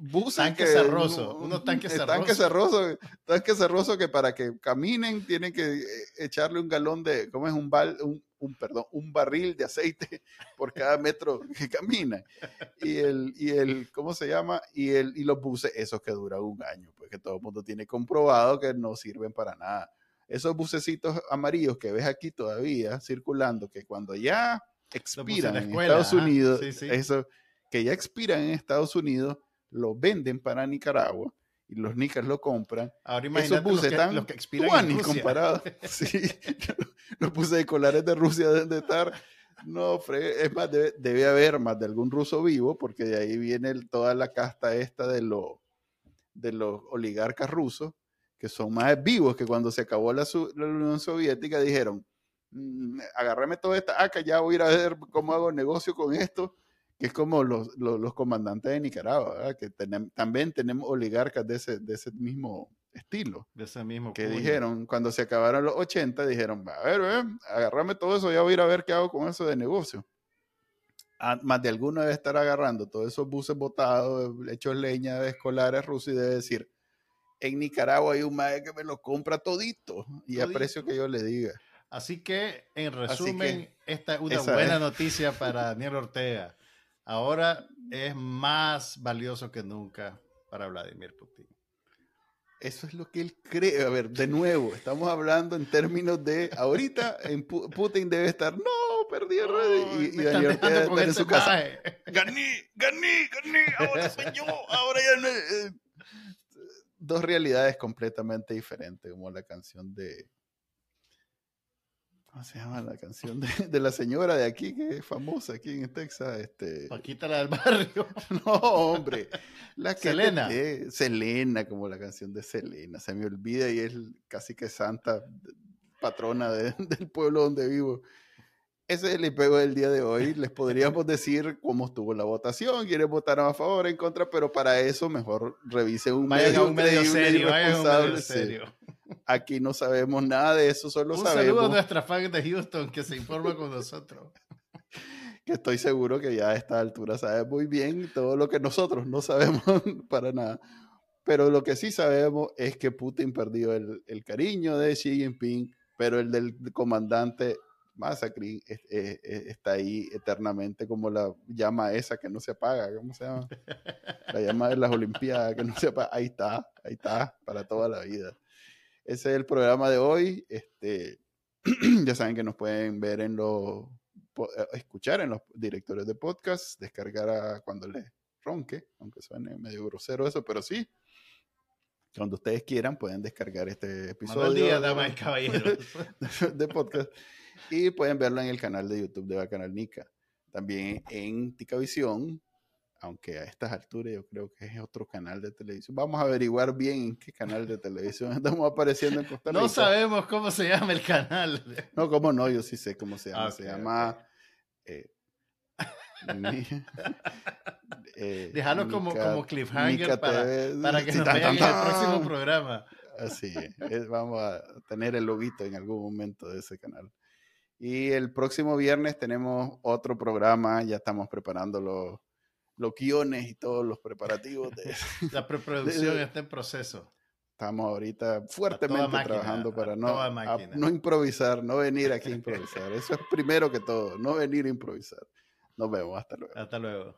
[SPEAKER 1] Buses
[SPEAKER 2] Tanques
[SPEAKER 1] que-
[SPEAKER 2] cerrosos, unos tanques
[SPEAKER 1] eh,
[SPEAKER 2] cerrosos.
[SPEAKER 1] Tanques cerrosos, tanques cerrosos que para que caminen tienen que eh, echarle un galón de, ¿cómo es? Un, bal, un, un, perdón, un barril de aceite *laughs* por cada metro que camina. Y el, y el, ¿cómo se llama? Y, el, y los buses, esos que duran un año, pues que todo el mundo tiene comprobado que no sirven para nada. Esos bucecitos amarillos que ves aquí todavía circulando, que cuando ya expiran
[SPEAKER 2] de
[SPEAKER 1] en
[SPEAKER 2] escuela,
[SPEAKER 1] Estados Unidos,
[SPEAKER 2] sí, sí.
[SPEAKER 1] eso que ya expiran en Estados Unidos, lo venden para Nicaragua y los nicas lo compran.
[SPEAKER 2] Ahora
[SPEAKER 1] Esos
[SPEAKER 2] imagínate los
[SPEAKER 1] buses
[SPEAKER 2] que,
[SPEAKER 1] están
[SPEAKER 2] los que expiran en
[SPEAKER 1] comparados. *laughs* Sí, *laughs* los buses escolares de Rusia deben de estar. No, fre- es más, debe, debe haber más de algún ruso vivo, porque de ahí viene el- toda la casta esta de, los de los oligarcas rusos, que son más vivos que cuando se acabó la Unión Soviética, dijeron, "Mm, agárrame toda esta acá, ya voy a ir a ver cómo hago negocio con esto, que es como los, los, los comandantes de Nicaragua, ¿verdad? que también tenemos oligarcas de ese, de ese mismo estilo
[SPEAKER 2] De ese mismo
[SPEAKER 1] que dijeron, cuando se acabaron los 80, dijeron, a ver, ve, agárrame todo eso, ya voy a ir a ver qué hago con eso de negocio. Ah, más de alguno debe estar agarrando todos esos buses botados, hechos leña de escolares rusos y debe decir, en Nicaragua hay un mae que me lo compra todito y a
[SPEAKER 2] Todito.
[SPEAKER 1] precio que yo le diga.
[SPEAKER 2] Así que, en resumen,
[SPEAKER 1] que,
[SPEAKER 2] esta es una buena
[SPEAKER 1] es.
[SPEAKER 2] noticia para *laughs* Daniel Ortega. Ahora es más valioso que nunca para Vladimir Putin.
[SPEAKER 1] Eso es lo que él cree. A ver, de nuevo, estamos hablando en términos de, ahorita en Pu- Putin debe estar, no, perdí el red", y, Daniel Ortega estar en su casa.
[SPEAKER 2] maje.
[SPEAKER 1] gané, gané, gané, ahora soy yo, ahora ya no. eh, Dos realidades completamente diferentes, como la canción de. ¿Cómo se llama la canción de, de la señora de aquí que es famosa aquí en Texas? Este,
[SPEAKER 2] Paquita la del barrio. *laughs*
[SPEAKER 1] no, hombre. La que
[SPEAKER 2] Selena.
[SPEAKER 1] te- Selena, como la canción de Selena. Se me olvida y es casi que santa patrona de- *laughs* del pueblo donde vivo. Ese es el IPEO del día de hoy. Les podríamos decir cómo estuvo la votación, quiénes votaron a favor, en contra, pero para eso mejor revise un medio
[SPEAKER 2] un medio serio, un medio
[SPEAKER 1] sí.
[SPEAKER 2] serio.
[SPEAKER 1] Aquí no sabemos nada de eso, solo
[SPEAKER 2] Un saludo a
[SPEAKER 1] sabemos
[SPEAKER 2] nuestra fan de Houston que se informa con nosotros. *laughs*
[SPEAKER 1] que estoy seguro que ya a esta altura sabe muy bien todo lo que nosotros no sabemos *laughs* para nada. Pero lo que sí sabemos es que Putin perdió el, el cariño de Xi Jinping, pero el del comandante Masakrin es- es- es- está ahí eternamente como la llama esa que no se apaga, ¿cómo se llama? La llama de las Olimpiadas que no se apaga. Ahí está, ahí está, para toda la vida. Ese es el programa de hoy. Este, *clears throat* ya saben que nos pueden ver en los, eh, escuchar en los directores de podcast, descargar a cuando les ronque, aunque suene medio grosero eso, pero sí. Cuando ustedes quieran pueden descargar este episodio
[SPEAKER 2] Díaz,
[SPEAKER 1] de-
[SPEAKER 2] damas y caballeros. *laughs*
[SPEAKER 1] de podcast y pueden verlo en el canal de YouTube de Bacanal Nica. También en Ticavisión, aunque a estas alturas yo creo que es otro canal de televisión. Vamos a averiguar bien en qué canal de televisión *laughs* estamos apareciendo en Costa Rica.
[SPEAKER 2] No sabemos cómo se llama el canal. *laughs*
[SPEAKER 1] No, cómo no, yo sí sé cómo se llama. Se llama. eh, ni- *laughs* eh,
[SPEAKER 2] Déjalo como, como cliffhanger para, para que nos
[SPEAKER 1] tan,
[SPEAKER 2] vean en
[SPEAKER 1] tan,
[SPEAKER 2] el próximo programa.
[SPEAKER 1] Así es- Vamos a tener el loguito en algún momento de ese canal. Y el próximo viernes tenemos otro programa. Ya estamos preparando los, los guiones y todos los preparativos. De, *laughs*
[SPEAKER 2] La preproducción
[SPEAKER 1] de-
[SPEAKER 2] está en proceso.
[SPEAKER 1] estamos ahorita fuertemente
[SPEAKER 2] máquina,
[SPEAKER 1] trabajando para no, a- no improvisar, no venir aquí a *laughs* improvisar. Eso es primero que todo, no venir a improvisar. Nos vemos. Hasta luego.
[SPEAKER 2] Hasta luego.